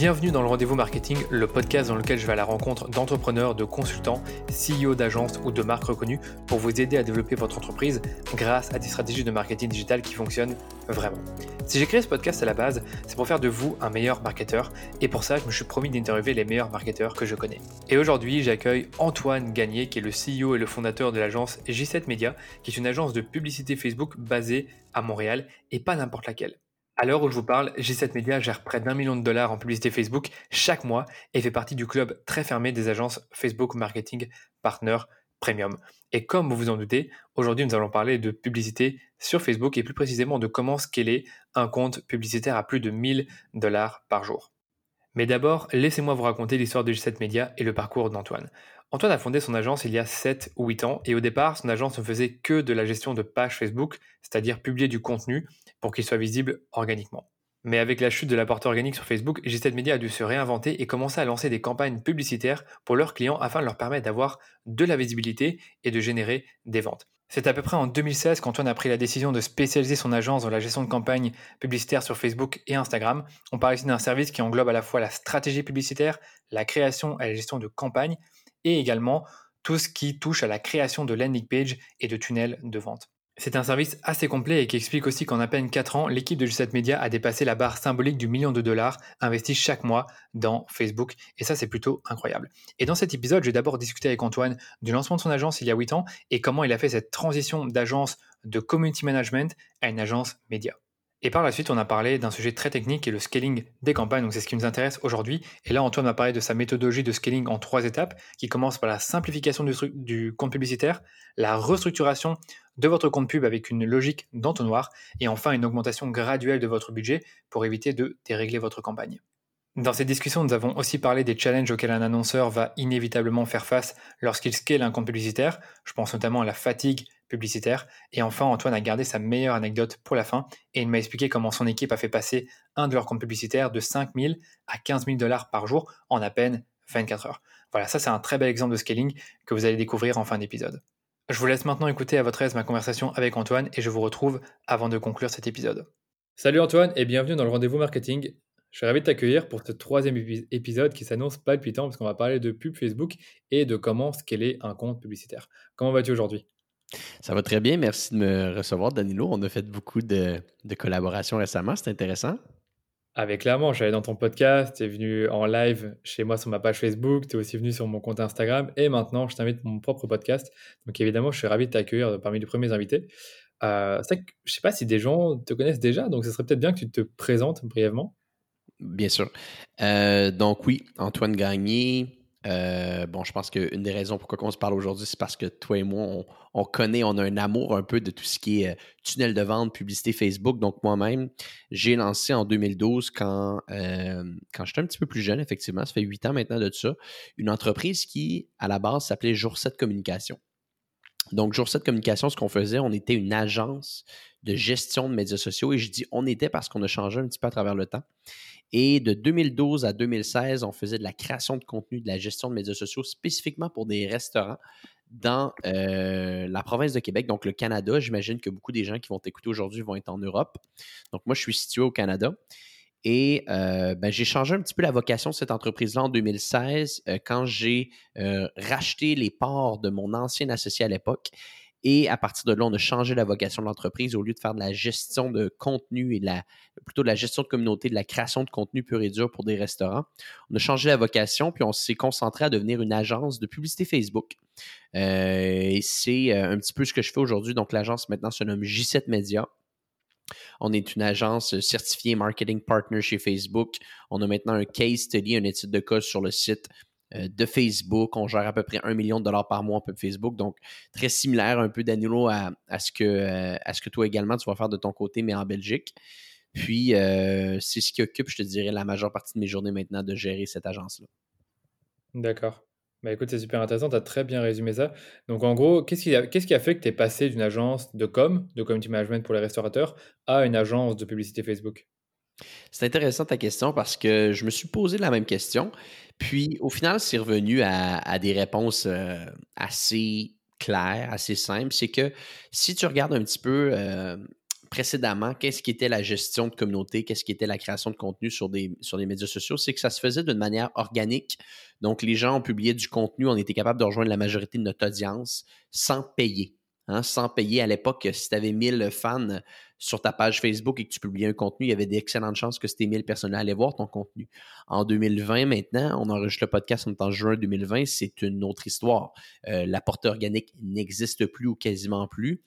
Bienvenue dans le Rendez-vous Marketing, le podcast dans lequel je vais à la rencontre d'entrepreneurs, de consultants, CEO d'agences ou de marques reconnues pour vous aider à développer votre entreprise grâce à des stratégies de marketing digital qui fonctionnent vraiment. Si j'ai créé ce podcast à la base, c'est pour faire de vous un meilleur marketeur et pour ça, je me suis promis d'interviewer les meilleurs marketeurs que je connais. Et aujourd'hui, j'accueille Antoine Gagné qui est le CEO et le fondateur de l'agence J7 Media, qui est une agence de publicité Facebook basée à Montréal et pas n'importe laquelle. À l'heure où je vous parle, G7 Media gère près d'un million de dollars en publicité Facebook chaque mois et fait partie du club très fermé des agences Facebook Marketing Partner Premium. Et comme vous vous en doutez, aujourd'hui nous allons parler de publicité sur Facebook et plus précisément de comment scaler un compte publicitaire à plus de 1000 dollars par jour. Mais d'abord, laissez-moi vous raconter l'histoire de G7 Media et le parcours d'Antoine. Antoine a fondé son agence il y a 7 ou 8 ans et au départ, son agence ne faisait que de la gestion de pages Facebook, c'est-à-dire publier du contenu pour qu'il soit visible organiquement. Mais avec la chute de la portée organique sur Facebook, G7 Media a dû se réinventer et commencer à lancer des campagnes publicitaires pour leurs clients afin de leur permettre d'avoir de la visibilité et de générer des ventes. C'est à peu près en 2016 qu'Antoine a pris la décision de spécialiser son agence dans la gestion de campagnes publicitaires sur Facebook et Instagram. On parle ici d'un service qui englobe à la fois la stratégie publicitaire, la création et la gestion de campagnes, et également tout ce qui touche à la création de landing page et de tunnels de vente. C'est un service assez complet et qui explique aussi qu'en à peine 4 ans, l'équipe de G7 Media a dépassé la barre symbolique du million de dollars investis chaque mois dans Facebook. Et ça, c'est plutôt incroyable. Et dans cet épisode, j'ai d'abord discuté avec Antoine du lancement de son agence il y a 8 ans et comment il a fait cette transition d'agence de community management à une agence média. Et par la suite, on a parlé d'un sujet très technique qui est le scaling des campagnes. Donc c'est ce qui nous intéresse aujourd'hui. Et là, Antoine m'a parlé de sa méthodologie de scaling en trois étapes, qui commence par la simplification du, du compte publicitaire, la restructuration de votre compte pub avec une logique d'entonnoir, et enfin une augmentation graduelle de votre budget pour éviter de dérégler votre campagne. Dans cette discussion, nous avons aussi parlé des challenges auxquels un annonceur va inévitablement faire face lorsqu'il scale un compte publicitaire. Je pense notamment à la fatigue publicitaire. Et enfin, Antoine a gardé sa meilleure anecdote pour la fin et il m'a expliqué comment son équipe a fait passer un de leurs comptes publicitaires de 5 000 à 15 000 dollars par jour en à peine 24 heures. Voilà, ça c'est un très bel exemple de scaling que vous allez découvrir en fin d'épisode. Je vous laisse maintenant écouter à votre aise ma conversation avec Antoine et je vous retrouve avant de conclure cet épisode. Salut Antoine et bienvenue dans le rendez-vous marketing. Je suis ravi de t'accueillir pour ce troisième épisode qui s'annonce palpitant parce qu'on va parler de pub Facebook et de comment scaler un compte publicitaire. Comment vas-tu aujourd'hui? Ça va très bien. Merci de me recevoir, Danilo. On a fait beaucoup de, collaborations récemment. C'est intéressant. Avec clairement, j'allais dans ton podcast, tu es venu en live chez moi sur ma page Facebook, tu es aussi venu sur mon compte Instagram et maintenant je t'invite mon propre podcast. Donc évidemment, je suis ravi de t'accueillir parmi les premiers invités. Euh, je ne sais pas si des gens te connaissent déjà, donc ce serait peut-être bien que tu te présentes brièvement. Bien sûr. Euh, donc oui, Antoine Gagné, euh, bon, je pense qu'une des raisons pourquoi on se parle aujourd'hui, c'est parce que toi et moi, on, connaît, on a un amour un peu de tout ce qui est euh, tunnel de vente, publicité Facebook. Donc, moi-même, j'ai lancé en 2012, quand, euh, quand j'étais un petit peu plus jeune, effectivement, ça fait huit ans maintenant de ça, une entreprise qui, à la base, s'appelait Jour 7 Communication. Donc, Jour 7 Communication, ce qu'on faisait, on était une agence de gestion de médias sociaux. Et je dis on était parce qu'on a changé un petit peu à travers le temps. Et de 2012 à 2016, on faisait de la création de contenu, de la gestion de médias sociaux spécifiquement pour des restaurants dans euh, la province de Québec, donc le Canada. J'imagine que beaucoup des gens qui vont t'écouter aujourd'hui vont être en Europe. Donc moi, je suis situé au Canada. Et euh, ben, j'ai changé un petit peu la vocation de cette entreprise-là en 2016 euh, quand j'ai racheté les parts de mon ancien associé à l'époque et à partir de là, on a changé la vocation de l'entreprise. Au lieu de faire de la gestion de contenu et de la, plutôt de la gestion de communauté, de la création de contenu pur et dur pour des restaurants, on a changé la vocation, puis on s'est concentré à devenir une agence de publicité Facebook. Euh, et c'est euh, un petit peu ce que je fais aujourd'hui. Donc, l'agence maintenant se nomme J7 Media. On est une agence certifiée marketing partner chez Facebook. On a maintenant un case study, une étude de cas sur le site de Facebook. On gère à peu près un million de dollars par mois en pub Facebook. Donc, très similaire un peu, Danilo, à, ce que, euh, ce que toi également, tu vas faire de ton côté, mais en Belgique. Puis, euh, c'est ce qui occupe, je te dirais, la majeure partie de mes journées maintenant de gérer cette agence-là. D'accord. Bah écoute, c'est super intéressant, tu as très bien résumé ça. Donc en gros, qu'est-ce qui a, qu'est-ce qui a fait que tu es passé d'une agence de com, de community management pour les restaurateurs, à une agence de publicité Facebook? C'est intéressant ta question parce que je me suis posé la même question. Puis, au final, c'est revenu à, des réponses euh, assez claires, assez simples. C'est que si tu regardes un petit peu, euh, précédemment, qu'est-ce qui était la gestion de communauté, qu'est-ce qui était la création de contenu sur des, sur les médias sociaux, c'est que ça se faisait d'une manière organique. Donc, les gens ont publié du contenu, on était capable de rejoindre la majorité de notre audience sans payer. Hein, sans payer à l'époque, si tu avais 1000 fans sur ta page Facebook et que tu publiais un contenu, il y avait d'excellentes chances que ces 1000 personnes allaient voir ton contenu. En 2020, maintenant, on enregistre le podcast en juin 2020, c'est une autre histoire. Euh, la portée organique n'existe plus ou quasiment plus.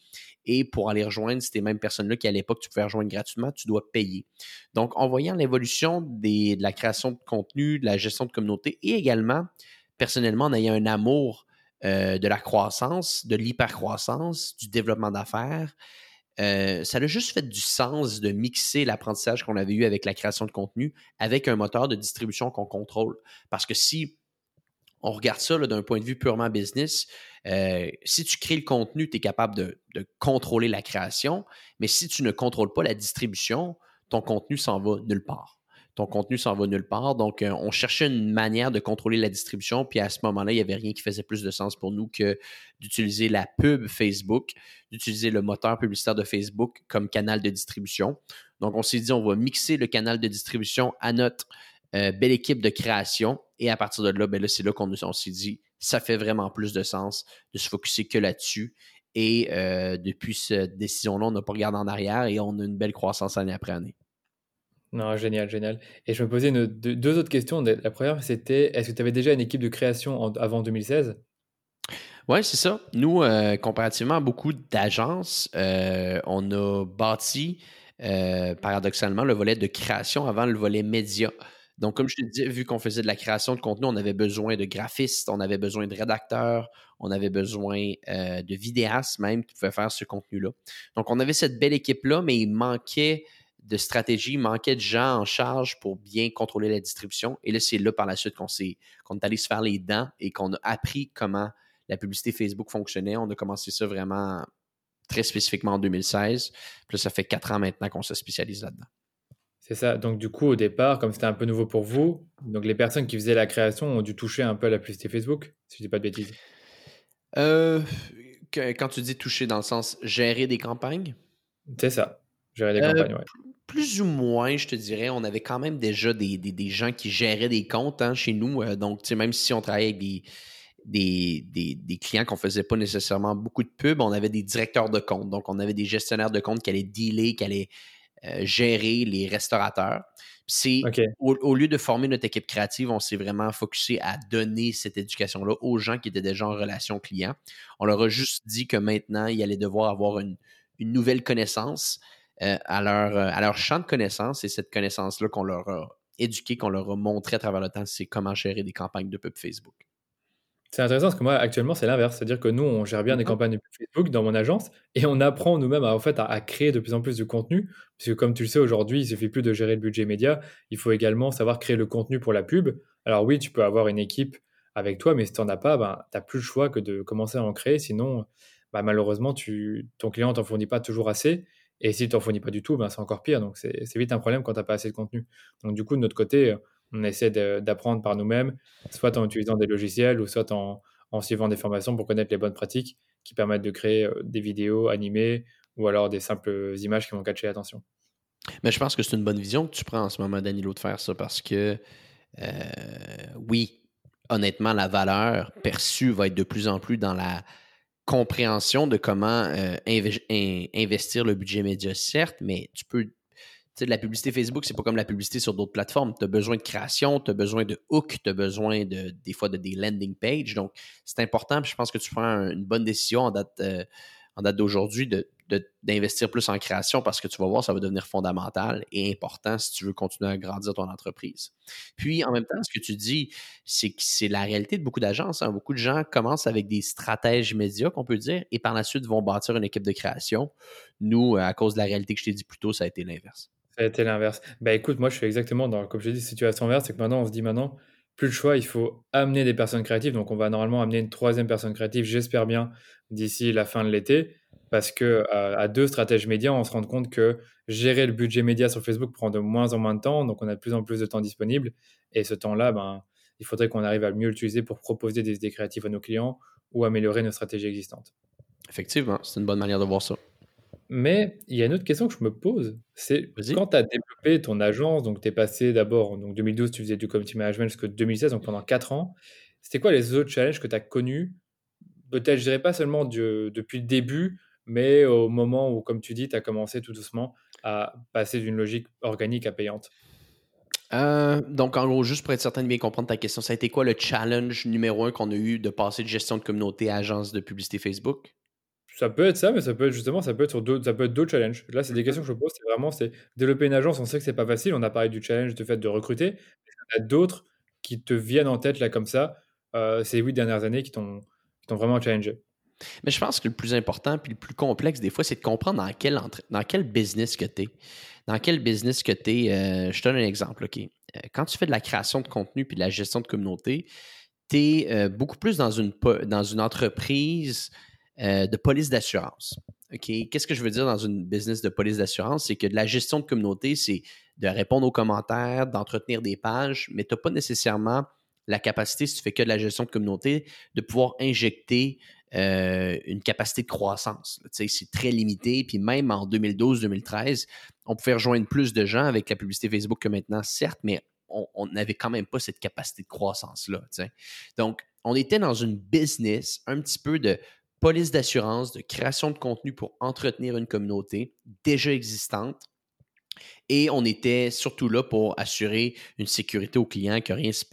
Et pour aller rejoindre ces mêmes personnes-là qui, à l'époque, tu pouvais rejoindre gratuitement, tu dois payer. Donc, en voyant l'évolution de la création de contenu, de la gestion de communauté et également, personnellement, en ayant un amour euh, de la croissance, de l'hypercroissance, du développement d'affaires, euh, ça a juste fait du sens de mixer l'apprentissage qu'on avait eu avec la création de contenu avec un moteur de distribution qu'on contrôle. Parce que si on regarde ça d'un point de vue purement business, euh, si tu crées le contenu, tu es capable de, de, contrôler la création, mais si tu ne contrôles pas la distribution, ton contenu s'en va nulle part ton contenu s'en va nulle part. Donc, euh, on cherchait une manière de contrôler la distribution. Puis à ce moment-là, il n'y avait rien qui faisait plus de sens pour nous que d'utiliser la pub Facebook, d'utiliser le moteur publicitaire de Facebook comme canal de distribution. Donc, on s'est dit, on va mixer le canal de distribution à notre euh, belle équipe de création. Et à partir de là, ben là c'est là qu'on s'est dit, ça fait vraiment plus de sens de se focuser que là-dessus. Et euh, depuis cette décision-là, on n'a pas regardé en arrière et on a une belle croissance année après année. Non, génial, génial. Et je me posais deux, autres questions. La première, c'était est-ce que tu avais déjà une équipe de création avant 2016 Oui, c'est ça. Nous, euh, comparativement à beaucoup d'agences, euh, on a bâti euh, paradoxalement le volet de création avant le volet média. Donc, comme je te disais, vu qu'on faisait de la création de contenu, on avait besoin de graphistes, on avait besoin de rédacteurs, on avait besoin de vidéastes même qui pouvaient faire ce contenu-là. Donc, on avait cette belle équipe-là, mais il manquait de stratégie, manquait de gens en charge pour bien contrôler la distribution. Et là, c'est là par la suite qu'on est, qu'on est allé se faire les dents et qu'on a appris comment la publicité Facebook fonctionnait. On a commencé ça vraiment très spécifiquement en 2016. Puis là, ça fait quatre ans maintenant qu'on se spécialise là-dedans. C'est ça. Donc, du coup, au départ, comme c'était un peu nouveau pour vous, donc les personnes qui faisaient la création ont dû toucher un peu à la publicité Facebook, si je dis pas de bêtises. Euh, quand tu dis toucher dans le sens gérer des campagnes? C'est ça. Gérer des euh, campagnes, plus ou moins, je te dirais, on avait quand même déjà des, gens qui géraient des comptes hein, chez nous. Euh, donc, même si on travaillait avec des, des, clients qu'on ne faisait pas nécessairement beaucoup de pubs, on avait des directeurs de compte. Donc, on avait des gestionnaires de compte qui allaient dealer, qui allaient euh, gérer les restaurateurs. C'est au, lieu de former notre équipe créative, on s'est vraiment focusé à donner cette éducation-là aux gens qui étaient déjà en relation client. On leur a juste dit que maintenant, ils allaient devoir avoir une, une nouvelle connaissance euh, à, leur, euh, à leur champ de connaissances et cette connaissance-là qu'on leur a éduquée, qu'on leur a montré à travers le temps, c'est comment gérer des campagnes de pub Facebook. C'est intéressant parce que moi, actuellement, c'est l'inverse. C'est-à-dire que nous, on gère bien des campagnes de pub Facebook dans mon agence et on apprend nous-mêmes à, en fait, à, créer de plus en plus de contenu. Puisque, comme tu le sais, aujourd'hui, il suffit plus de gérer le budget média. Il faut également savoir créer le contenu pour la pub. Alors, oui, tu peux avoir une équipe avec toi, mais si tu n'en as pas, ben, tu n'as plus le choix que de commencer à en créer. Sinon, ben, malheureusement, tu, ton client ne t'en fournit pas toujours assez. Et si tu t'en fournis pas du tout, ben, c'est encore pire. Donc, c'est vite un problème quand tu n'as pas assez de contenu. Donc, du coup, de notre côté, on essaie d'apprendre par nous-mêmes, soit en utilisant des logiciels ou soit en, suivant des formations pour connaître les bonnes pratiques qui permettent de créer euh, des vidéos animées ou alors des simples images qui vont catcher l'attention. Mais je pense que c'est une bonne vision que tu prends en ce moment, Danilo, de faire ça parce que, euh, oui, honnêtement, la valeur perçue va être de plus en plus dans la compréhension de comment euh, investir le budget média, certes, mais tu peux. Tu sais, la publicité Facebook, c'est pas comme la publicité sur d'autres plateformes. Tu as besoin de création, tu as besoin de hook, tu as besoin de, des fois de des landing pages. Donc, c'est important. Je pense que tu prends une bonne décision en date, euh, en date d'aujourd'hui de d'investir plus en création parce que tu vas voir, ça va devenir fondamental et important si tu veux continuer à grandir ton entreprise. Puis, en même temps, ce que tu dis, c'est que c'est la réalité de beaucoup d'agences. Hein. Beaucoup de gens commencent avec des stratèges médias, qu'on peut dire, et par la suite vont bâtir une équipe de création. Nous, à cause de la réalité que je t'ai dit plus tôt, ça a été l'inverse. Ça a été l'inverse. Ben écoute, moi, je suis exactement dans, comme je dis, situation inverse, c'est que maintenant, on se dit maintenant, plus le choix, il faut amener des personnes créatives. Donc, on va normalement amener une troisième personne créative, j'espère bien, d'ici la fin de l'été parce que à deux stratèges médias, on se rend compte que gérer le budget média sur Facebook prend de moins en moins de temps, donc on a de plus en plus de temps disponible. Et ce temps-là, ben, il faudrait qu'on arrive à mieux l'utiliser pour proposer des idées créatives à nos clients ou améliorer nos stratégies existantes. Effectivement, c'est une bonne manière de voir ça. Mais il y a une autre question que je me pose, c'est quand tu as développé ton agence, donc tu es passé d'abord, donc 2012, tu faisais du community management jusqu'en 2016, donc pendant 4 ans. C'était quoi les autres challenges que tu as connus? Peut-être, je dirais pas seulement depuis le début, mais au moment où, comme tu dis, tu as commencé tout doucement à passer d'une logique organique à payante. Euh, donc, en gros, juste pour être certain de bien comprendre ta question, ça a été quoi le challenge numéro un qu'on a eu de passer de gestion de communauté à agence de publicité Facebook? Ça peut être ça, mais ça peut être justement, ça peut être sur d'autres, ça peut être d'autres challenges. Là, c'est des questions que je pose. C'est vraiment, c'est développer une agence. On sait que c'est pas facile. On a parlé du challenge du fait de recruter. Il y a d'autres qui te viennent en tête là comme ça euh, ces huit dernières années qui t'ont, vraiment challengé. Mais je pense que le plus important puis le plus complexe des fois, c'est de comprendre dans quel, dans quel business que tu es. Dans quel business que tu es. Euh, je te donne un exemple. ok? Euh, Quand tu fais de la création de contenu puis de la gestion de communauté, tu es beaucoup plus dans une, dans une entreprise euh, de police d'assurance. Qu'est-ce que je veux dire dans une business de police d'assurance? C'est que de la gestion de communauté, c'est de répondre aux commentaires, d'entretenir des pages, mais tu n'as pas nécessairement la capacité, si tu fais que de la gestion de communauté, de pouvoir injecter euh, une capacité de croissance. C'est très limité. Puis même en 2012-2013, on pouvait rejoindre plus de gens avec la publicité Facebook que maintenant, certes, mais on n'avait quand même pas cette capacité de croissance-là. Donc, on était dans une business un petit peu de police d'assurance, de création de contenu pour entretenir une communauté déjà existante. Et on était surtout là pour assurer une sécurité aux clients, que rien, se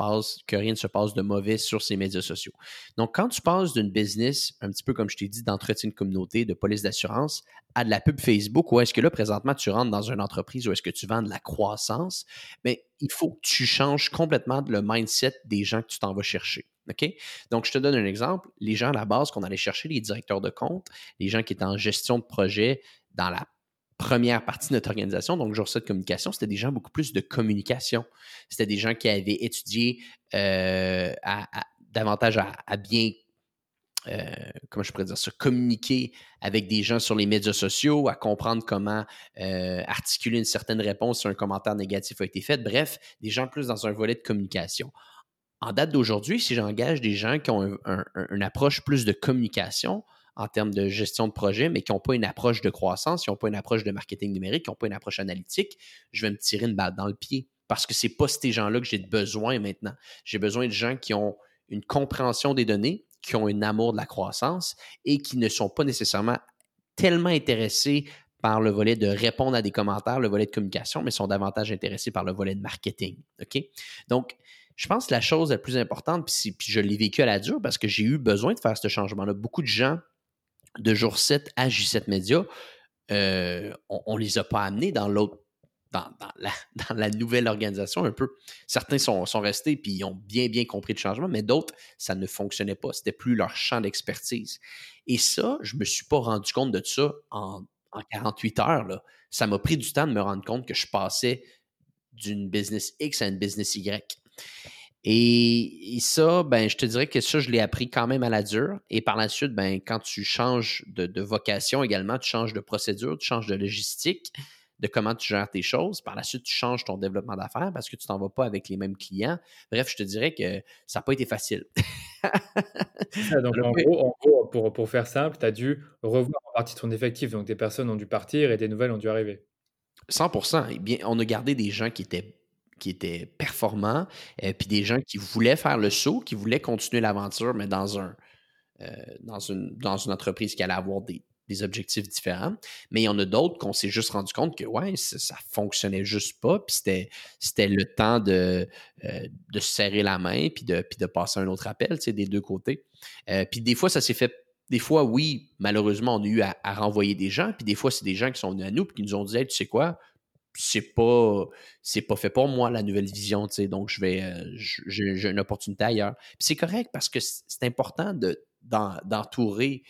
rien ne se passe de mauvais sur ces médias sociaux. Donc, quand tu passes d'une business, un petit peu comme je t'ai dit, d'entretien de communauté, de police d'assurance, à de la pub Facebook, ou est-ce que là, présentement, tu rentres dans une entreprise ou est-ce que tu vends de la croissance, mais il faut que tu changes complètement le mindset des gens que tu t'en vas chercher. Donc, je te donne un exemple. Les gens à la base qu'on allait chercher, les directeurs de compte, les gens qui étaient en gestion de projet dans la première partie de notre organisation, donc jour de communication, c'était des gens beaucoup plus de communication. C'était des gens qui avaient étudié euh, davantage à, bien, euh, comment je pourrais dire ça, communiquer avec des gens sur les médias sociaux, à comprendre comment euh, articuler une certaine réponse si un commentaire négatif a été fait. Bref, des gens plus dans un volet de communication en date d'aujourd'hui, si j'engage des gens qui ont une approche plus de communication en termes de gestion de projet, mais qui n'ont pas une approche de croissance, qui n'ont pas une approche de marketing numérique, qui n'ont pas une approche analytique, je vais me tirer une balle dans le pied. Parce que ce n'est pas ces gens-là que j'ai besoin maintenant. J'ai besoin de gens qui ont une compréhension des données, qui ont un amour de la croissance et qui ne sont pas nécessairement tellement intéressés par le volet de répondre à des commentaires, le volet de communication, mais sont davantage intéressés par le volet de marketing. Donc, je pense que la chose la plus importante, puis, je l'ai vécu à la dure parce que j'ai eu besoin de faire ce changement-là. Beaucoup de gens de jour 7 à J7 Média, euh, on ne les a pas amenés dans l'autre. Dans, la, nouvelle organisation un peu. Certains sont, restés puis ils ont bien, bien compris le changement, mais d'autres, ça ne fonctionnait pas. C'était plus leur champ d'expertise. Et ça, je ne me suis pas rendu compte de ça en, 48 heures. Ça m'a pris du temps de me rendre compte que je passais d'une business X à une business Y. Et, ça, ben, je te dirais que ça, je l'ai appris quand même à la dure. Et par la suite, ben, quand tu changes de, vocation également, tu changes de procédure, tu changes de logistique, de comment tu gères tes choses. Par la suite, tu changes ton développement d'affaires parce que tu t'en vas pas avec les mêmes clients. Bref, je te dirais que ça n'a pas été facile. donc, en gros, pour, pour, faire simple, tu as dû revoir en partie ton effectif. Donc, des personnes ont dû partir et des nouvelles ont dû arriver. 100% Et bien, on a gardé des gens qui étaient qui étaient performants, euh, puis des gens qui voulaient faire le saut, qui voulaient continuer l'aventure, mais dans, un, euh, dans, une, dans une entreprise qui allait avoir des, objectifs différents. Mais il y en a d'autres qu'on s'est juste rendu compte que ouais, ça, ne fonctionnait juste pas, puis c'était, le temps de, euh, de se serrer la main, puis de, de passer un autre appel, tu sais, des deux côtés. puis des fois, ça s'est fait des fois, oui, malheureusement, on a eu à, renvoyer des gens, puis des fois, c'est des gens qui sont venus à nous et qui nous ont dit Tu sais quoi, c'est pas c'est pas fait pour moi la nouvelle vision, tu donc je vais euh, j'ai une opportunité ailleurs. C'est correct parce que c'est important de d'entourer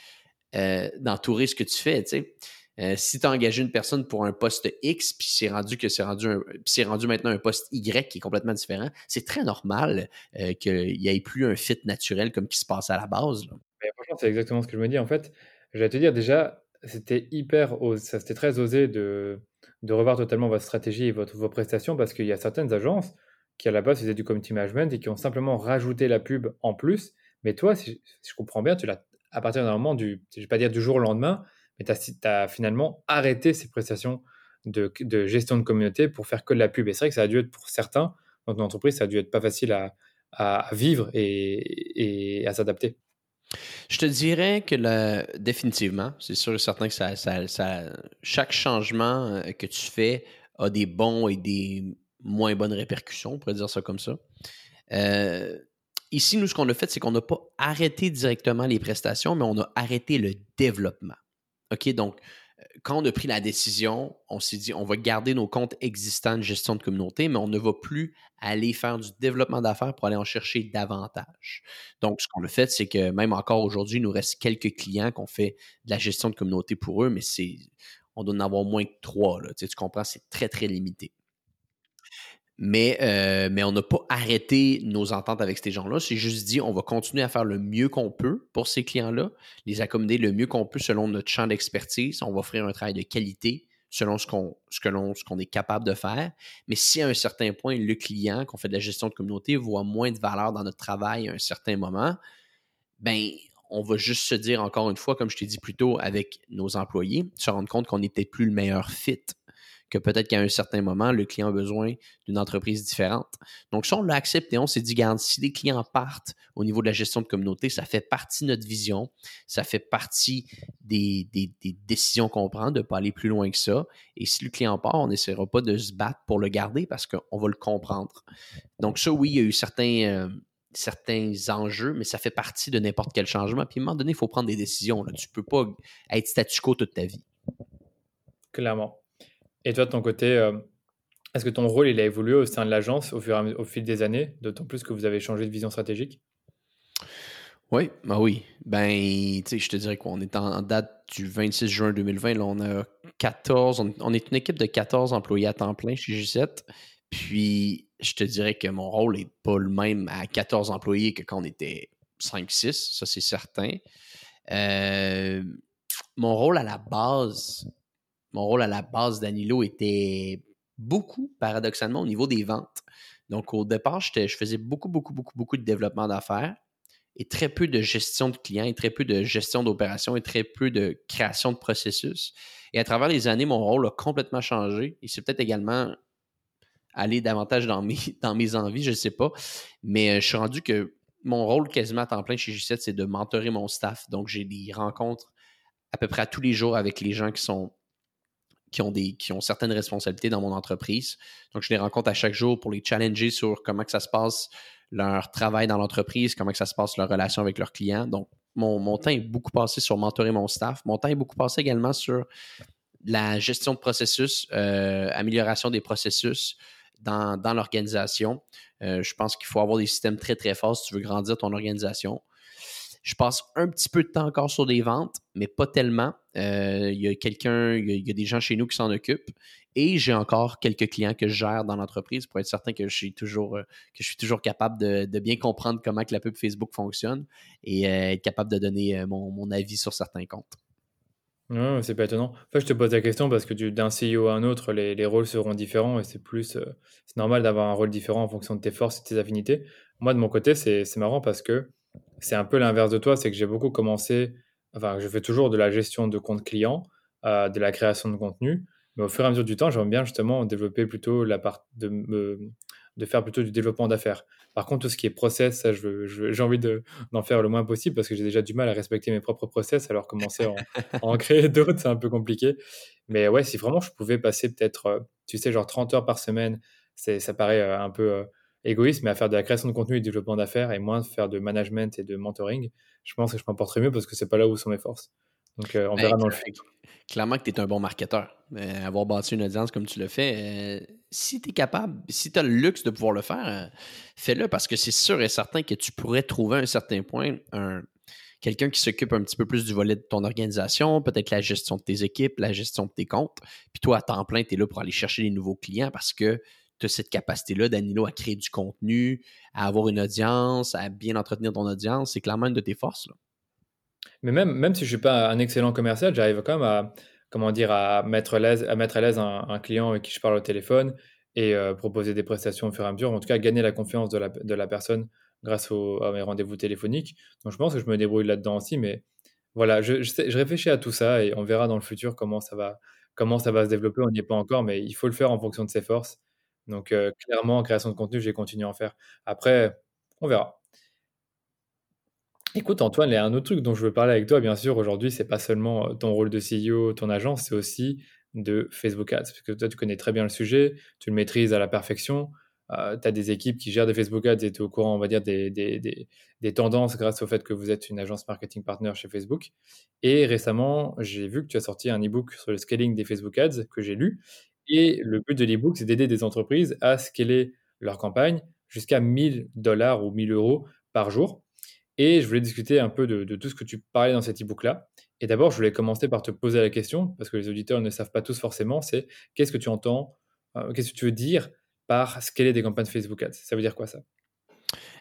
euh, d'entourer ce que tu fais, tu sais. Euh, si tu as engagé une personne pour un poste X, puis c'est rendu que c'est rendu, rendu maintenant un poste Y qui est complètement différent, c'est très normal qu'il n'y ait plus un fit naturel comme qui se passe à la base. franchement, c'est exactement ce que je me dis. En fait, je vais te dire déjà, c'était hyper, ça c'était très osé de, de revoir totalement votre stratégie et votre, vos prestations parce qu'il y a certaines agences qui à la base faisaient du community management et qui ont simplement rajouté la pub en plus. Mais toi, si, je comprends bien, tu l'as à partir d'un moment du, je vais pas dire du jour au lendemain, mais tu as, finalement arrêté ces prestations de, gestion de communauté pour faire que de la pub. Et c'est vrai que ça a dû être pour certains, dans ton entreprise, ça a dû être pas facile à, vivre et, à s'adapter. Je te dirais que définitivement, c'est sûr et certain que chaque changement euh, que tu fais a des bons et des moins bonnes répercussions, on pourrait dire ça comme ça. Euh, ici, nous, ce qu'on a fait, c'est qu'on n'a pas arrêté directement les prestations, mais on a arrêté le développement. OK, donc, quand on a pris la décision, on s'est dit, on va garder nos comptes existants de gestion de communauté, mais on ne va plus aller faire du développement d'affaires pour aller en chercher davantage. Donc, ce qu'on a fait, c'est que même encore aujourd'hui, il nous reste quelques clients qu'on fait de la gestion de communauté pour eux, mais c'est, on doit en avoir moins que trois. Là. Tu, tu comprends, c'est très, très limité. Mais, euh, mais on n'a pas arrêté nos ententes avec ces gens-là. C'est juste dit, on va continuer à faire le mieux qu'on peut pour ces clients-là, les accommoder le mieux qu'on peut selon notre champ d'expertise. On va offrir un travail de qualité selon ce qu'on ce qu'on est capable de faire. Mais si à un certain point, le client qu'on fait de la gestion de communauté voit moins de valeur dans notre travail à un certain moment, ben on va juste se dire encore une fois, comme je t'ai dit plus tôt, avec nos employés, se rendre compte qu'on n'était plus le meilleur fit que peut-être qu'à un certain moment, le client a besoin d'une entreprise différente. Donc, ça, on l'a accepté. On s'est dit, garde, si les clients partent au niveau de la gestion de communauté, ça fait partie de notre vision, ça fait partie des, décisions qu'on prend de ne pas aller plus loin que ça. Et si le client part, on n'essaiera pas de se battre pour le garder parce qu'on va le comprendre. Donc, ça, oui, il y a eu certains. Euh, certains enjeux, mais ça fait partie de n'importe quel changement. Puis à un moment donné, il faut prendre des décisions. Tu ne peux pas être statu quo toute ta vie. Clairement. Et toi, de ton côté, euh, est-ce que ton rôle a évolué au sein de l'agence au fil des années, d'autant plus que vous avez changé de vision stratégique? Oui, bah oui. Ben, tu sais, je te dirais qu'on est en date du 26 juin 2020. Là, on a 14, on, est une équipe de 14 employés à temps plein chez G7. Puis, je te dirais que mon rôle n'est pas le même à 14 employés que quand on était 5-6, ça c'est certain. Euh, mon rôle à la base, mon rôle à la base d'Anilo était beaucoup, paradoxalement, au niveau des ventes. Donc, au départ, je faisais beaucoup, beaucoup, beaucoup, beaucoup de développement d'affaires et très peu de gestion de clients et très peu de gestion d'opérations et très peu de création de processus. Et à travers les années, mon rôle a complètement changé et c'est peut-être également aller davantage dans mes, dans mes envies, je ne sais pas. Mais euh, je suis rendu que mon rôle quasiment à temps plein chez G7, c'est de mentorer mon staff. Donc, j'ai des rencontres à peu près tous les jours avec les gens qui sont qui ont, des, qui ont certaines responsabilités dans mon entreprise. Donc, je les rencontre à chaque jour pour les challenger sur comment que ça se passe, leur travail dans l'entreprise, comment que ça se passe, leur relation avec leurs clients. Donc, mon, mon, temps est beaucoup passé sur mentorer mon staff. Mon temps est beaucoup passé également sur la gestion de processus, euh, amélioration des processus dans, dans l'organisation. Euh, je pense qu'il faut avoir des systèmes très, très forts si tu veux grandir ton organisation. Je passe un petit peu de temps encore sur des ventes, mais pas tellement. Euh, il y a quelqu'un, il y, a des gens chez nous qui s'en occupent. Et j'ai encore quelques clients que je gère dans l'entreprise pour être certain que je suis toujours, euh, que je suis toujours capable de, bien comprendre comment que la pub Facebook fonctionne et euh, être capable de donner mon, avis sur certains comptes. Non, c'est pas étonnant. Enfin, je te pose la question parce que d'un CEO à un autre, les, les rôles seront différents et c'est plus, c'est normal d'avoir un rôle différent en fonction de tes forces et de tes affinités. Moi, de mon côté, c'est marrant parce que c'est un peu l'inverse de toi, c'est que j'ai beaucoup commencé, enfin, je fais toujours de la gestion de compte client, euh, de la création de contenu, mais au fur et à mesure du temps, j'aime bien justement développer plutôt la part de, de faire plutôt du développement d'affaires. Par contre, tout ce qui est process, ça, j'ai envie d'en faire le moins possible parce que j'ai déjà du mal à respecter mes propres process, alors commencer à en, créer d'autres, c'est un peu compliqué. Mais ouais, si vraiment je pouvais passer peut-être, euh, tu sais, genre 30 heures par semaine, ça paraît euh, un peu égoïste, mais à faire de la création de contenu et du développement d'affaires et moins faire de management et de mentoring, je pense que je m'en porterai mieux parce que c'est pas là où sont mes forces. Donc, euh, on verra dans le futur. Clairement que tu es un bon marketeur. Euh, avoir bâti une audience comme tu le fais, euh, si tu es capable, si tu as le luxe de pouvoir le faire, fais-le parce que c'est sûr et certain que tu pourrais trouver à un certain point un, quelqu'un qui s'occupe un petit peu plus du volet de ton organisation, peut-être la gestion de tes équipes, la gestion de tes comptes. Puis toi, à temps plein, tu es là pour aller chercher des nouveaux clients parce que tu cette capacité-là, Danilo, à créer du contenu, à avoir une audience, à bien entretenir ton audience. C'est clairement une de tes forces. Là. Mais même, même si je ne suis pas un excellent commercial, j'arrive quand même à, comment dire, à mettre à l'aise, à mettre à l'aise un, client avec qui je parle au téléphone et euh, proposer des prestations au fur et à mesure. En tout cas, gagner la confiance de la, de la personne grâce à mes rendez-vous téléphoniques. Donc, je pense que je me débrouille là-dedans aussi. Mais Voilà, je, je, réfléchis à tout ça et on verra dans le futur comment ça va, comment ça va se développer. On n'y est pas encore, mais il faut le faire en fonction de ses forces. Donc, euh, clairement, en création de contenu, j'ai continué à en faire. Après, on verra. Écoute, Antoine, il y a un autre truc dont je veux parler avec toi, bien sûr, aujourd'hui, c'est pas seulement euh, ton rôle de CEO, ton agence, c'est aussi de Facebook Ads. Parce que toi, tu connais très bien le sujet, tu le maîtrises à la perfection. Euh, tu as des équipes qui gèrent des Facebook Ads et tu es au courant, on va dire, des, des, tendances grâce au fait que vous êtes une agence marketing partner chez Facebook. Et récemment, j'ai vu que tu as sorti un e-book sur le scaling des Facebook Ads que j'ai lu. Et le but de l'e-book, c'est d'aider des entreprises à scaler leur campagne jusqu'à 1000 dollars ou 1000 euros par jour. Et je voulais discuter un peu de, tout ce que tu parlais dans cet e-book-là. Et d'abord, je voulais commencer par te poser la question, parce que les auditeurs ne savent pas tous forcément, c'est qu'est-ce que tu entends, euh, qu'est-ce que tu veux dire par scaler des campagnes Facebook Ads? Ça veut dire quoi ça?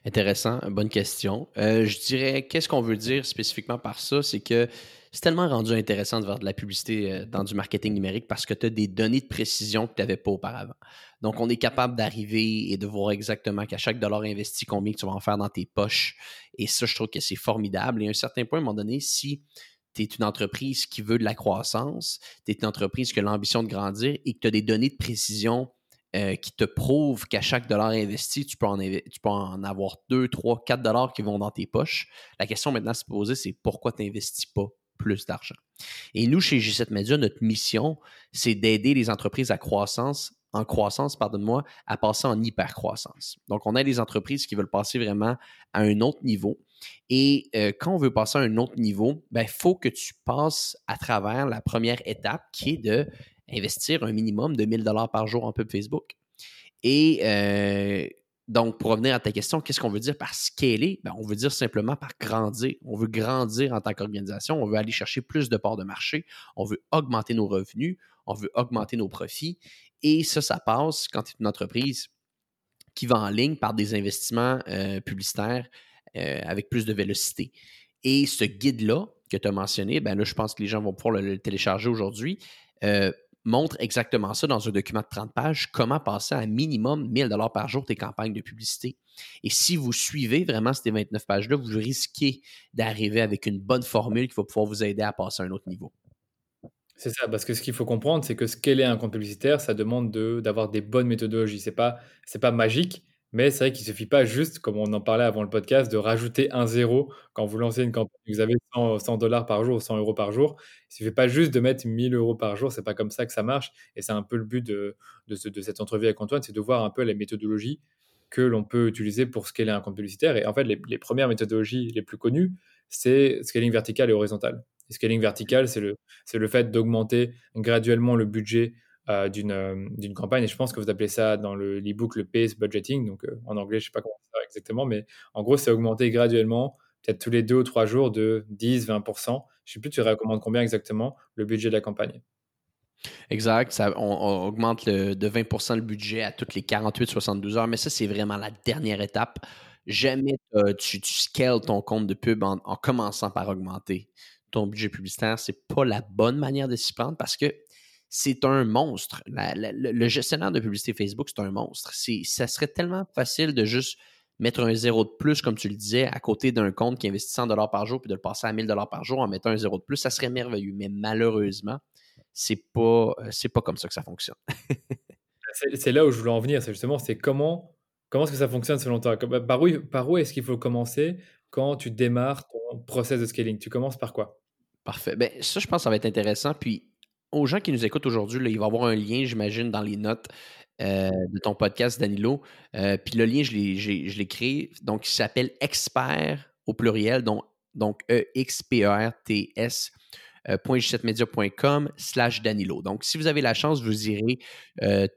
Intéressant, bonne question. Euh, je dirais, qu'est-ce qu'on veut dire spécifiquement par ça? C'est que c'est tellement rendu intéressant de voir de la publicité euh, dans du marketing numérique parce que tu as des données de précision que tu n'avais pas auparavant. Donc, on est capable d'arriver et de voir exactement qu'à chaque dollar investi, combien tu vas en faire dans tes poches. Et ça, je trouve que c'est formidable. Et à un certain point, à un moment donné, si tu es une entreprise qui veut de la croissance, tu es une entreprise qui a l'ambition de grandir et que tu as des données de précision euh, qui te prouvent qu'à chaque dollar investi, tu peux, en, tu peux en avoir 2, 3, 4 dollars qui vont dans tes poches. La question maintenant à se poser, c'est pourquoi tu n'investis pas? Plus d'argent? Et nous, chez G7 Media, notre mission, c'est d'aider les entreprises à croissance, en croissance, pardonne-moi, à passer en hyper-croissance. Donc, on a des entreprises qui veulent passer vraiment à un autre niveau. Et euh, quand on veut passer à un autre niveau, il ben, faut que tu passes à travers la première étape qui est de investir un minimum de 1000 dollars par jour en pub Facebook. Et euh, donc, pour revenir à ta question, qu'est-ce qu'on veut dire par scaler? Ben, on veut dire simplement par grandir. On veut grandir en tant qu'organisation. On veut aller chercher plus de parts de marché. On veut augmenter nos revenus. On veut augmenter nos profits. Et ça, ça passe quand tu es une entreprise qui va en ligne par des investissements euh, publicitaires euh, avec plus de vélocité. Et ce guide-là que tu as mentionné, ben je pense que les gens vont pouvoir le, télécharger aujourd'hui montre exactement ça dans un document de 30 pages, comment passer à un minimum 1000 dollars par jour tes campagnes de publicité. Et si vous suivez vraiment ces 29 pages-là, vous risquez d'arriver avec une bonne formule qui va pouvoir vous aider à passer à un autre niveau. C'est ça, parce que ce qu'il faut comprendre, c'est que ce qu'est un compte publicitaire, ça demande d'avoir des bonnes méthodologies. Ce n'est pas magique, mais c'est vrai qu'il ne suffit pas juste, comme on en parlait avant le podcast, de rajouter un zéro quand vous lancez une campagne. Vous avez 100 dollars par jour ou 100 euros par jour. Il ne suffit pas juste de mettre 1000 euros par jour. C'est pas comme ça que ça marche. Et c'est un peu le but de, de, cette entrevue avec Antoine, c'est de voir un peu les méthodologies que l'on peut utiliser pour scaler un compte publicitaire. Et en fait, les, les premières méthodologies les plus connues, c'est scaling vertical et horizontal. Et scaling vertical, c'est le, le fait d'augmenter graduellement le budget euh, euh, d'une campagne. Et je pense que vous appelez ça dans l'e-book le, pace budgeting. Donc euh, en anglais, je ne sais pas comment ça exactement, mais en gros, c'est augmenter graduellement, peut-être tous les deux ou trois jours, de 10-20%. Je ne sais plus, tu recommandes combien exactement le budget de la campagne? Exact. Ça, on, augmente de 20% le budget à toutes les 48-72 heures, mais ça, c'est vraiment la dernière étape. Jamais tu, tu scales ton compte de pub en, en commençant par augmenter ton budget publicitaire. C'est pas la bonne manière de s'y prendre parce que c'est un monstre. le gestionnaire de publicité Facebook, c'est un monstre. Ça serait tellement facile de juste mettre un zéro de plus, comme tu le disais, à côté d'un compte qui investit 100 par jour, puis de le passer à 1000 par jour en mettant un zéro de plus, ça serait merveilleux. Mais malheureusement, c'est pas, euh, pas comme ça que ça fonctionne. c'est là où je voulais en venir. C'est justement, c'est comment, comment est-ce que ça fonctionne selon toi? Par où, par où est-ce qu'il faut commencer quand tu démarres ton process de scaling? Tu commences par quoi? Parfait. Ben, ça, je pense que ça va être intéressant. Puis, aux gens qui nous écoutent aujourd'hui, il va y avoir un lien, j'imagine, dans les notes euh, de ton podcast, Danilo. Euh, puis le lien, je l'ai créé. Donc, il s'appelle Expert au pluriel, donc, donc E-X-P-E-R-T-S. Euh, .j7media.com slash Danilo. Donc, si vous avez la chance, vous irez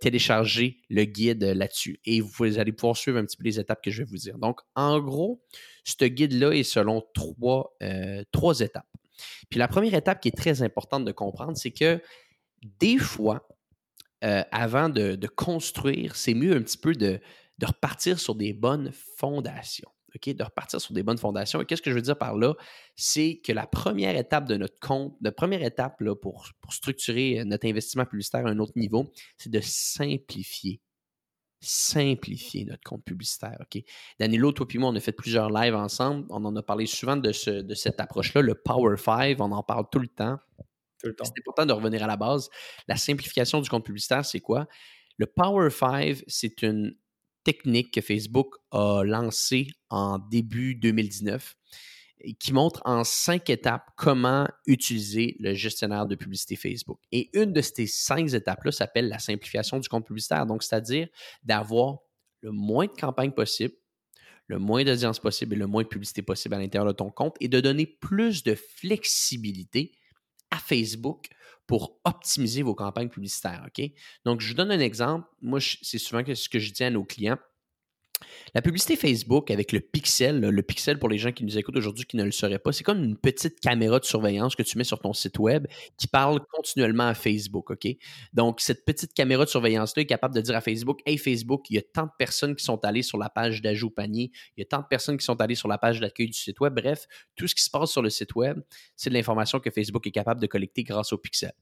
télécharger le guide là-dessus et vous allez pouvoir suivre un petit peu les étapes que je vais vous dire. Donc, en gros, ce guide-là est selon trois étapes. Puis la première étape qui est très importante de comprendre, c'est que des fois, euh, avant de, construire, c'est mieux un petit peu de, repartir sur des bonnes fondations. OK? De repartir sur des bonnes fondations. Et qu'est-ce que je veux dire par là? C'est que la première étape de notre compte, la première étape pour, pour structurer notre investissement publicitaire à un autre niveau, c'est de simplifier simplifier notre compte publicitaire. OK? Danilo, toi et moi, on a fait plusieurs lives ensemble. On en a parlé souvent de, ce, de cette approche-là, le Power 5. On en parle tout le temps. C'est important de revenir à la base. La simplification du compte publicitaire, c'est quoi? Le Power 5, c'est une technique que Facebook a lancée en début 2019 qui montre en cinq étapes comment utiliser le gestionnaire de publicité Facebook. Et une de ces cinq étapes-là s'appelle la simplification du compte publicitaire. Donc, c'est-à-dire d'avoir le moins de campagnes possible, le moins d'audience possible et le moins de publicité possible à l'intérieur de ton compte et de donner plus de flexibilité à Facebook pour optimiser vos campagnes publicitaires. Donc, je vous donne un exemple. Moi, c'est souvent ce que je dis à nos clients. La publicité Facebook avec le pixel, le pixel pour les gens qui nous écoutent aujourd'hui qui ne le sauraient pas, c'est comme une petite caméra de surveillance que tu mets sur ton site web qui parle continuellement à Facebook, OK? Donc, cette petite caméra de surveillance-là est capable de dire à Facebook, Hey Facebook, il y a tant de personnes qui sont allées sur la page d'ajout panier, il y a tant de personnes qui sont allées sur la page d'accueil du site web. Bref, tout ce qui se passe sur le site web, c'est de l'information que Facebook est capable de collecter grâce au pixel.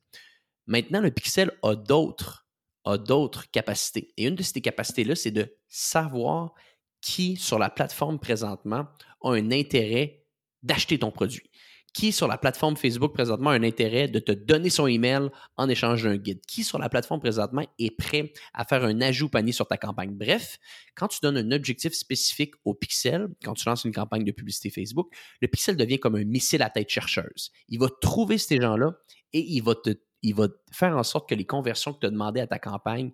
Maintenant, le pixel a d'autres a d'autres capacités. Et une de ces capacités-là, c'est de savoir qui sur la plateforme présentement a un intérêt d'acheter ton produit. Qui sur la plateforme Facebook présentement a un intérêt de te donner son email en échange d'un guide? Qui sur la plateforme présentement est prêt à faire un ajout panier sur ta campagne? Bref, quand tu donnes un objectif spécifique au pixel, quand tu lances une campagne de publicité Facebook, le pixel devient comme un missile à tête chercheuse. Il va trouver ces gens-là et il va te il va faire en sorte que les conversions que tu as demandées à ta campagne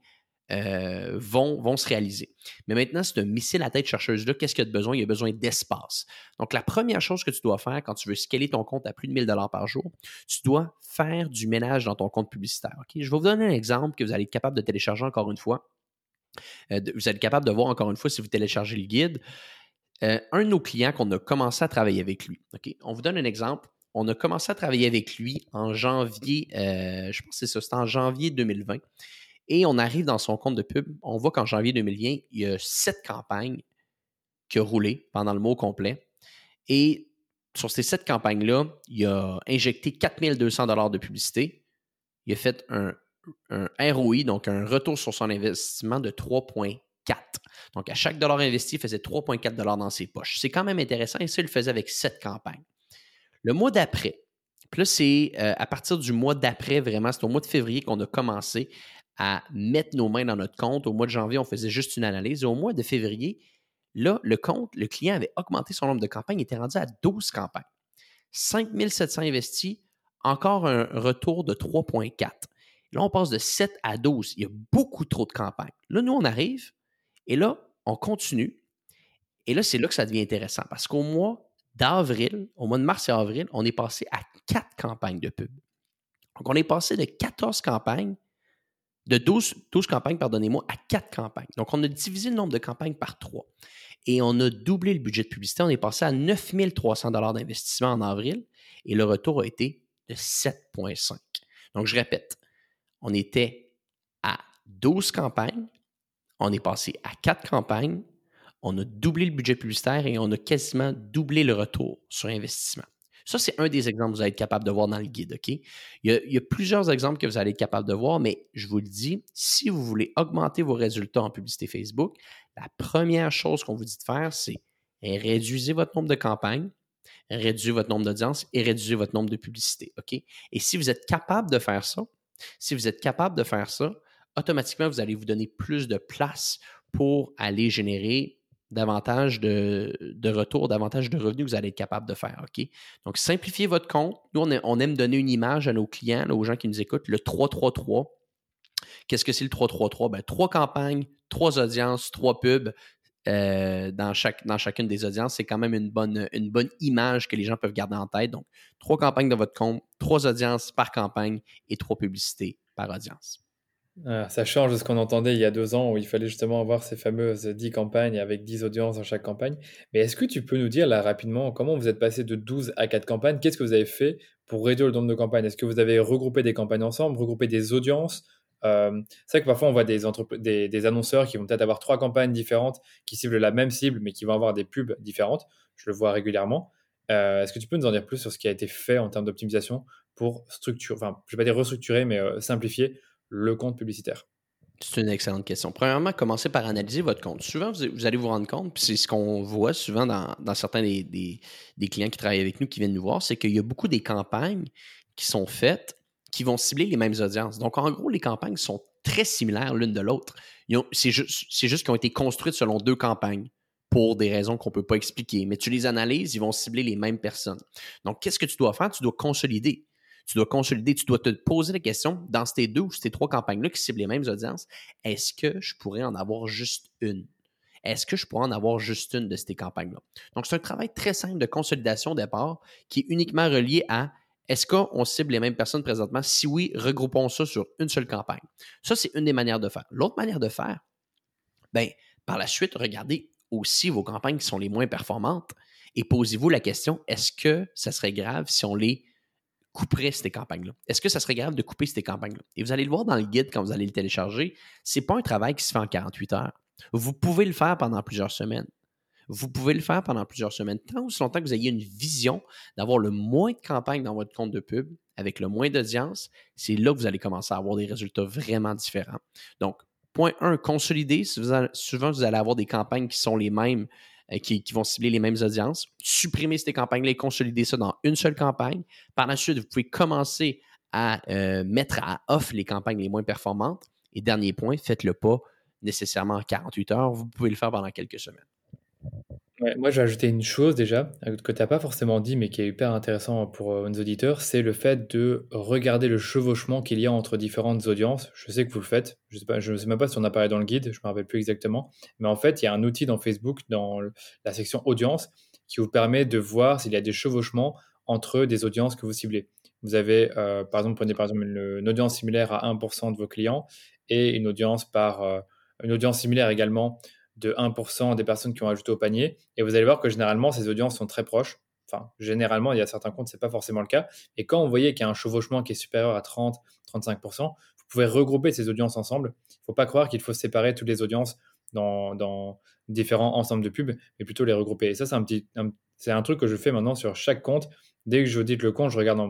euh, vont, se réaliser. Mais maintenant, c'est un missile à tête chercheuse-là. Qu'est-ce qu'il y a de besoin? Il a besoin d'espace. Donc, la première chose que tu dois faire quand tu veux scaler ton compte à plus de 1000 par jour, tu dois faire du ménage dans ton compte publicitaire. Je vais vous donner un exemple que vous allez être capable de télécharger encore une fois. Euh, vous allez être capable de voir encore une fois si vous téléchargez le guide. Euh, un de nos clients qu'on a commencé à travailler avec lui. On vous donne un exemple on a commencé à travailler avec lui en janvier, euh, je pense que c'est ça, c'était en janvier 2020. Et on arrive dans son compte de pub. On voit qu'en janvier 2020, il y a sept campagnes qui ont roulé pendant le mot complet. Et sur ces sept campagnes-là, il a injecté 4200 dollars de publicité. Il a fait un, un ROI, donc un retour sur son investissement de 3,4. Donc, à chaque dollar investi, il faisait 3,4 dollars dans ses poches. C'est quand même intéressant et ça, il le faisait avec sept campagnes. Le mois d'après, puis là, c'est euh, à partir du mois d'après, vraiment, c'est au mois de février qu'on a commencé à mettre nos mains dans notre compte. Au mois de janvier, on faisait juste une analyse. Au mois de février, là, le compte, le client avait augmenté son nombre de campagnes, il était rendu à 12 campagnes. 5700 investis, encore un retour de 3,4. Là, on passe de 7 à 12. Il y a beaucoup trop de campagnes. Là, nous, on arrive et là, on continue. Et là, c'est là que ça devient intéressant parce qu'au mois d'avril, au mois de mars et avril, on est passé à quatre campagnes de pub. Donc, on est passé de 14 campagnes, de 12, 12 campagnes, pardonnez-moi, à quatre campagnes. Donc, on a divisé le nombre de campagnes par trois. Et on a doublé le budget de publicité. On est passé à 9300 d'investissement en avril et le retour a été de 7,5. Donc, je répète, on était à 12 campagnes, on est passé à quatre campagnes, on a doublé le budget publicitaire et on a quasiment doublé le retour sur investissement. Ça, c'est un des exemples que vous allez être capable de voir dans le guide. Il y, a, plusieurs exemples que vous allez être capable de voir, mais je vous le dis, si vous voulez augmenter vos résultats en publicité Facebook, la première chose qu'on vous dit de faire, c'est réduisez votre nombre de campagnes, réduisez votre nombre d'audiences et réduisez votre nombre de publicités. Et si vous êtes capable de faire ça, si vous êtes capable de faire ça, automatiquement, vous allez vous donner plus de place pour aller générer davantage de, de retours, davantage de revenus que vous allez être capable de faire. Donc, simplifiez votre compte. Nous, on, aime donner une image à nos clients, aux gens qui nous écoutent, le 333. Qu'est-ce que c'est le 333? Ben, trois campagnes, trois audiences, trois pubs. Euh, dans, chaque, dans chacune des audiences, c'est quand même une bonne, une bonne image que les gens peuvent garder en tête. Donc, trois campagnes dans votre compte, trois audiences par campagne et trois publicités par audience. Ah, ça change de ce qu'on entendait il y a deux ans où il fallait justement avoir ces fameuses 10 campagnes avec 10 audiences dans chaque campagne. Mais est-ce que tu peux nous dire là rapidement comment vous êtes passé de 12 à 4 campagnes? Qu'est-ce que vous avez fait pour réduire le nombre de campagnes? Est-ce que vous avez regroupé des campagnes ensemble, regroupé des audiences? Euh, C'est vrai que parfois on voit des, des, des annonceurs qui vont peut-être avoir trois campagnes différentes qui ciblent la même cible mais qui vont avoir des pubs différentes. Je le vois régulièrement. Euh, est-ce que tu peux nous en dire plus sur ce qui a été fait en termes d'optimisation pour structurer, enfin je ne vais pas dire restructurer mais euh, simplifier le compte publicitaire. C'est une excellente question. Premièrement, commencez par analyser votre compte. Souvent, vous, allez vous rendre compte, puis c'est ce qu'on voit souvent dans, certains des, clients qui travaillent avec nous, qui viennent nous voir, c'est qu'il y a beaucoup des campagnes qui sont faites qui vont cibler les mêmes audiences. Donc, en gros, les campagnes sont très similaires l'une de l'autre. C'est juste, juste qu'ils ont été construites selon deux campagnes pour des raisons qu'on ne peut pas expliquer. Mais tu les analyses, ils vont cibler les mêmes personnes. Donc, qu'est-ce que tu dois faire? Tu dois consolider tu dois consolider, tu dois te poser la question, dans ces deux ou ces trois campagnes-là qui ciblent les mêmes audiences, est-ce que je pourrais en avoir juste une? Est-ce que je pourrais en avoir juste une de ces campagnes-là? Donc, c'est un travail très simple de consolidation au départ qui est uniquement relié à est-ce qu'on cible les mêmes personnes présentement? Si oui, regroupons ça sur une seule campagne. Ça, c'est une des manières de faire. L'autre manière de faire, bien, par la suite, regardez aussi vos campagnes qui sont les moins performantes et posez-vous la question, est-ce que ça serait grave si on les couperait ces campagnes-là? Est-ce que ça serait grave de couper ces campagnes-là? Et vous allez le voir dans le guide quand vous allez le télécharger, ce n'est pas un travail qui se fait en 48 heures. Vous pouvez le faire pendant plusieurs semaines. Vous pouvez le faire pendant plusieurs semaines, tant ou longtemps que vous ayez une vision d'avoir le moins de campagnes dans votre compte de pub, avec le moins d'audience, c'est là que vous allez commencer à avoir des résultats vraiment différents. Donc, point 1, consolider. Souvent, vous allez avoir des campagnes qui sont les mêmes euh, qui, vont cibler les mêmes audiences. Supprimer ces campagnes-là et consolider ça dans une seule campagne. Par la suite, vous pouvez commencer à euh, mettre à off les campagnes les moins performantes. Et dernier point, faites-le pas nécessairement en 48 heures. Vous pouvez le faire pendant quelques semaines moi, je vais ajouter une chose déjà, euh, que tu n'as pas forcément dit, mais qui est hyper intéressant pour euh, nos auditeurs, c'est le fait de regarder le chevauchement qu'il y a entre différentes audiences. Je sais que vous le faites, je ne sais, même pas si on a parlé dans le guide, je ne me rappelle plus exactement, mais en fait, il y a un outil dans Facebook, dans la section audience, qui vous permet de voir s'il y a des chevauchements entre des audiences que vous ciblez. Vous avez, euh, par exemple, prenez par exemple une, audience similaire à 1% de vos clients et une audience par une audience similaire également de 1% des personnes qui ont ajouté au panier. Et vous allez voir que généralement, ces audiences sont très proches. Enfin, généralement, il y a certains comptes, ce n'est pas forcément le cas. Et quand vous voyez qu'il y a un chevauchement qui est supérieur à 30-35%, vous pouvez regrouper ces audiences ensemble. Il ne faut pas croire qu'il faut séparer toutes les audiences dans, différents ensembles de pubs, mais plutôt les regrouper. Et ça, c'est un, petit, c'est un truc que je fais maintenant sur chaque compte. Dès que je audite le compte, je regarde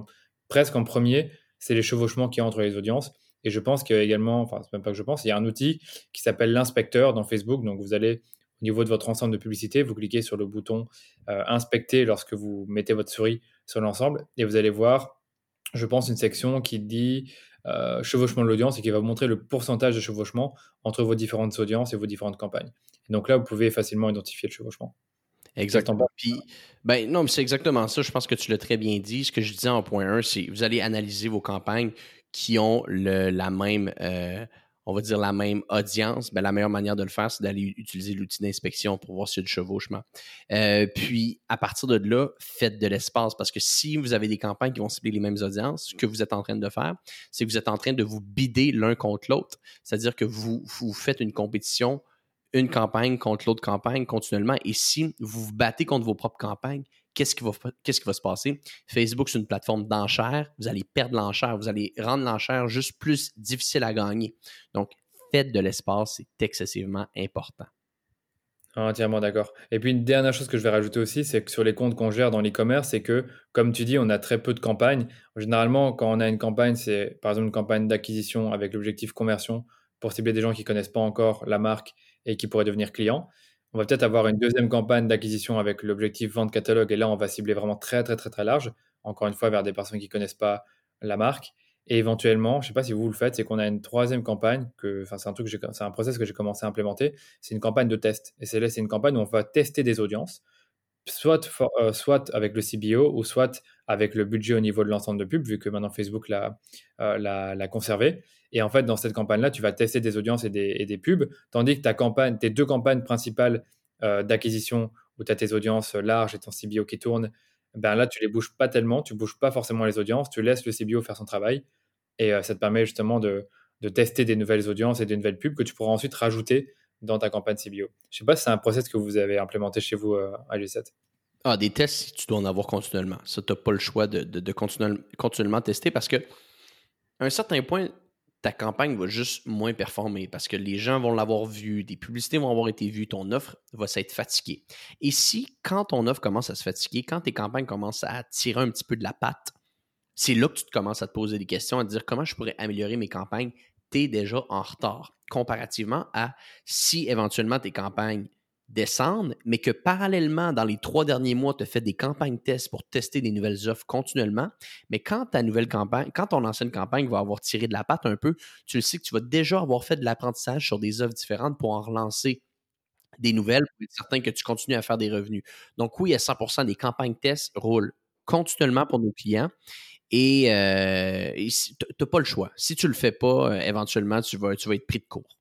presque en premier, c'est les chevauchements qu'il y a entre les audiences. Et je pense qu'il y a également, enfin, c'est même pas que je pense, il y a un outil qui s'appelle l'inspecteur dans Facebook. Donc, vous allez au niveau de votre ensemble de publicité, vous cliquez sur le bouton euh, inspecter lorsque vous mettez votre souris sur l'ensemble et vous allez voir, je pense, une section qui dit euh, chevauchement de l'audience et qui va vous montrer le pourcentage de chevauchement entre vos différentes audiences et vos différentes campagnes. Et donc là, vous pouvez facilement identifier le chevauchement. Exactement. Puis, ben non, mais c'est exactement ça. Je pense que tu l'as très bien dit. Ce que je disais en point 1, c'est vous allez analyser vos campagnes qui ont la même, euh, on va dire la même audience, ben, la meilleure manière de le faire, c'est d'aller utiliser l'outil d'inspection pour voir s'il y a du chevauchement. Euh, puis, à partir de là, faites de l'espace parce que si vous avez des campagnes qui vont cibler les mêmes audiences, ce que vous êtes en train de faire, c'est que vous êtes en train de vous bider l'un contre l'autre. C'est-à-dire que vous, vous faites une compétition une campagne contre l'autre campagne continuellement. Et si vous vous battez contre vos propres campagnes, qu'est-ce qui, va, se passer? Facebook, c'est une plateforme d'enchères. Vous allez perdre l'enchère. Vous allez rendre l'enchère juste plus difficile à gagner. Donc, faites de l'espace, c'est excessivement important. Entièrement d'accord. Et puis une dernière chose que je vais rajouter aussi, c'est que sur les comptes qu'on gère dans l'e-commerce, c'est que, comme tu dis, on a très peu de campagnes. Généralement, quand on a une campagne, c'est par exemple une campagne d'acquisition avec l'objectif conversion pour cibler des gens qui ne connaissent pas encore la marque et qui pourraient devenir clients. On va peut-être avoir une deuxième campagne d'acquisition avec l'objectif vente catalogue et là, on va cibler vraiment très, très, très, très large, encore une fois, vers des personnes qui ne connaissent pas la marque. Et éventuellement, je ne sais pas si vous le faites, c'est qu'on a une troisième campagne, que, enfin, c'est un truc, c'est un process que j'ai commencé à implémenter. C'est une campagne de test. Et c'est là, c'est une campagne où on va tester des audiences, soit, euh, soit avec le CBO ou soit avec le budget au niveau de l'ensemble de pub, vu que maintenant Facebook l'a, euh, l'a conservé. Et en fait, dans cette campagne-là, tu vas tester des audiences et des, pubs, tandis que ta campagne, tes deux campagnes principales euh, d'acquisition, où tu as tes audiences larges et ton CBO qui tourne, ben là, tu les bouges pas tellement, tu bouges pas forcément les audiences, tu laisses le CBO faire son travail. Et ça te permet justement de, tester des nouvelles audiences et des nouvelles pubs que tu pourras ensuite rajouter dans ta campagne CBO. Je sais pas si c'est un process que vous avez implémenté chez vous euh, à G7. Ah, des tests, tu dois en avoir continuellement. Ça, tu n'as pas le choix de, de, continuellement tester parce que à un certain point, ta campagne va juste moins performer parce que les gens vont l'avoir vu, des publicités vont avoir été vues, ton offre va s'être fatiguée. Et si, quand ton offre commence à se fatiguer, quand tes campagnes commencent à tirer un petit peu de la patte, c'est là que tu te commences à te poser des questions, à te dire comment je pourrais améliorer mes campagnes tu es déjà en retard comparativement à si éventuellement tes campagnes descendent, mais que parallèlement, dans les trois derniers mois, tu as fait des campagnes tests pour tester des nouvelles offres continuellement. Mais quand ta nouvelle campagne, quand ton ancienne campagne va avoir tiré de la patte un peu, tu le sais que tu vas déjà avoir fait de l'apprentissage sur des offres différentes pour en relancer des nouvelles pour être certain que tu continues à faire des revenus. Donc oui, à 100% des campagnes tests roulent continuellement pour nos clients. Et, euh, tu n'as pas le choix. Si tu ne le fais pas, euh, éventuellement, tu vas, tu vas être pris de court.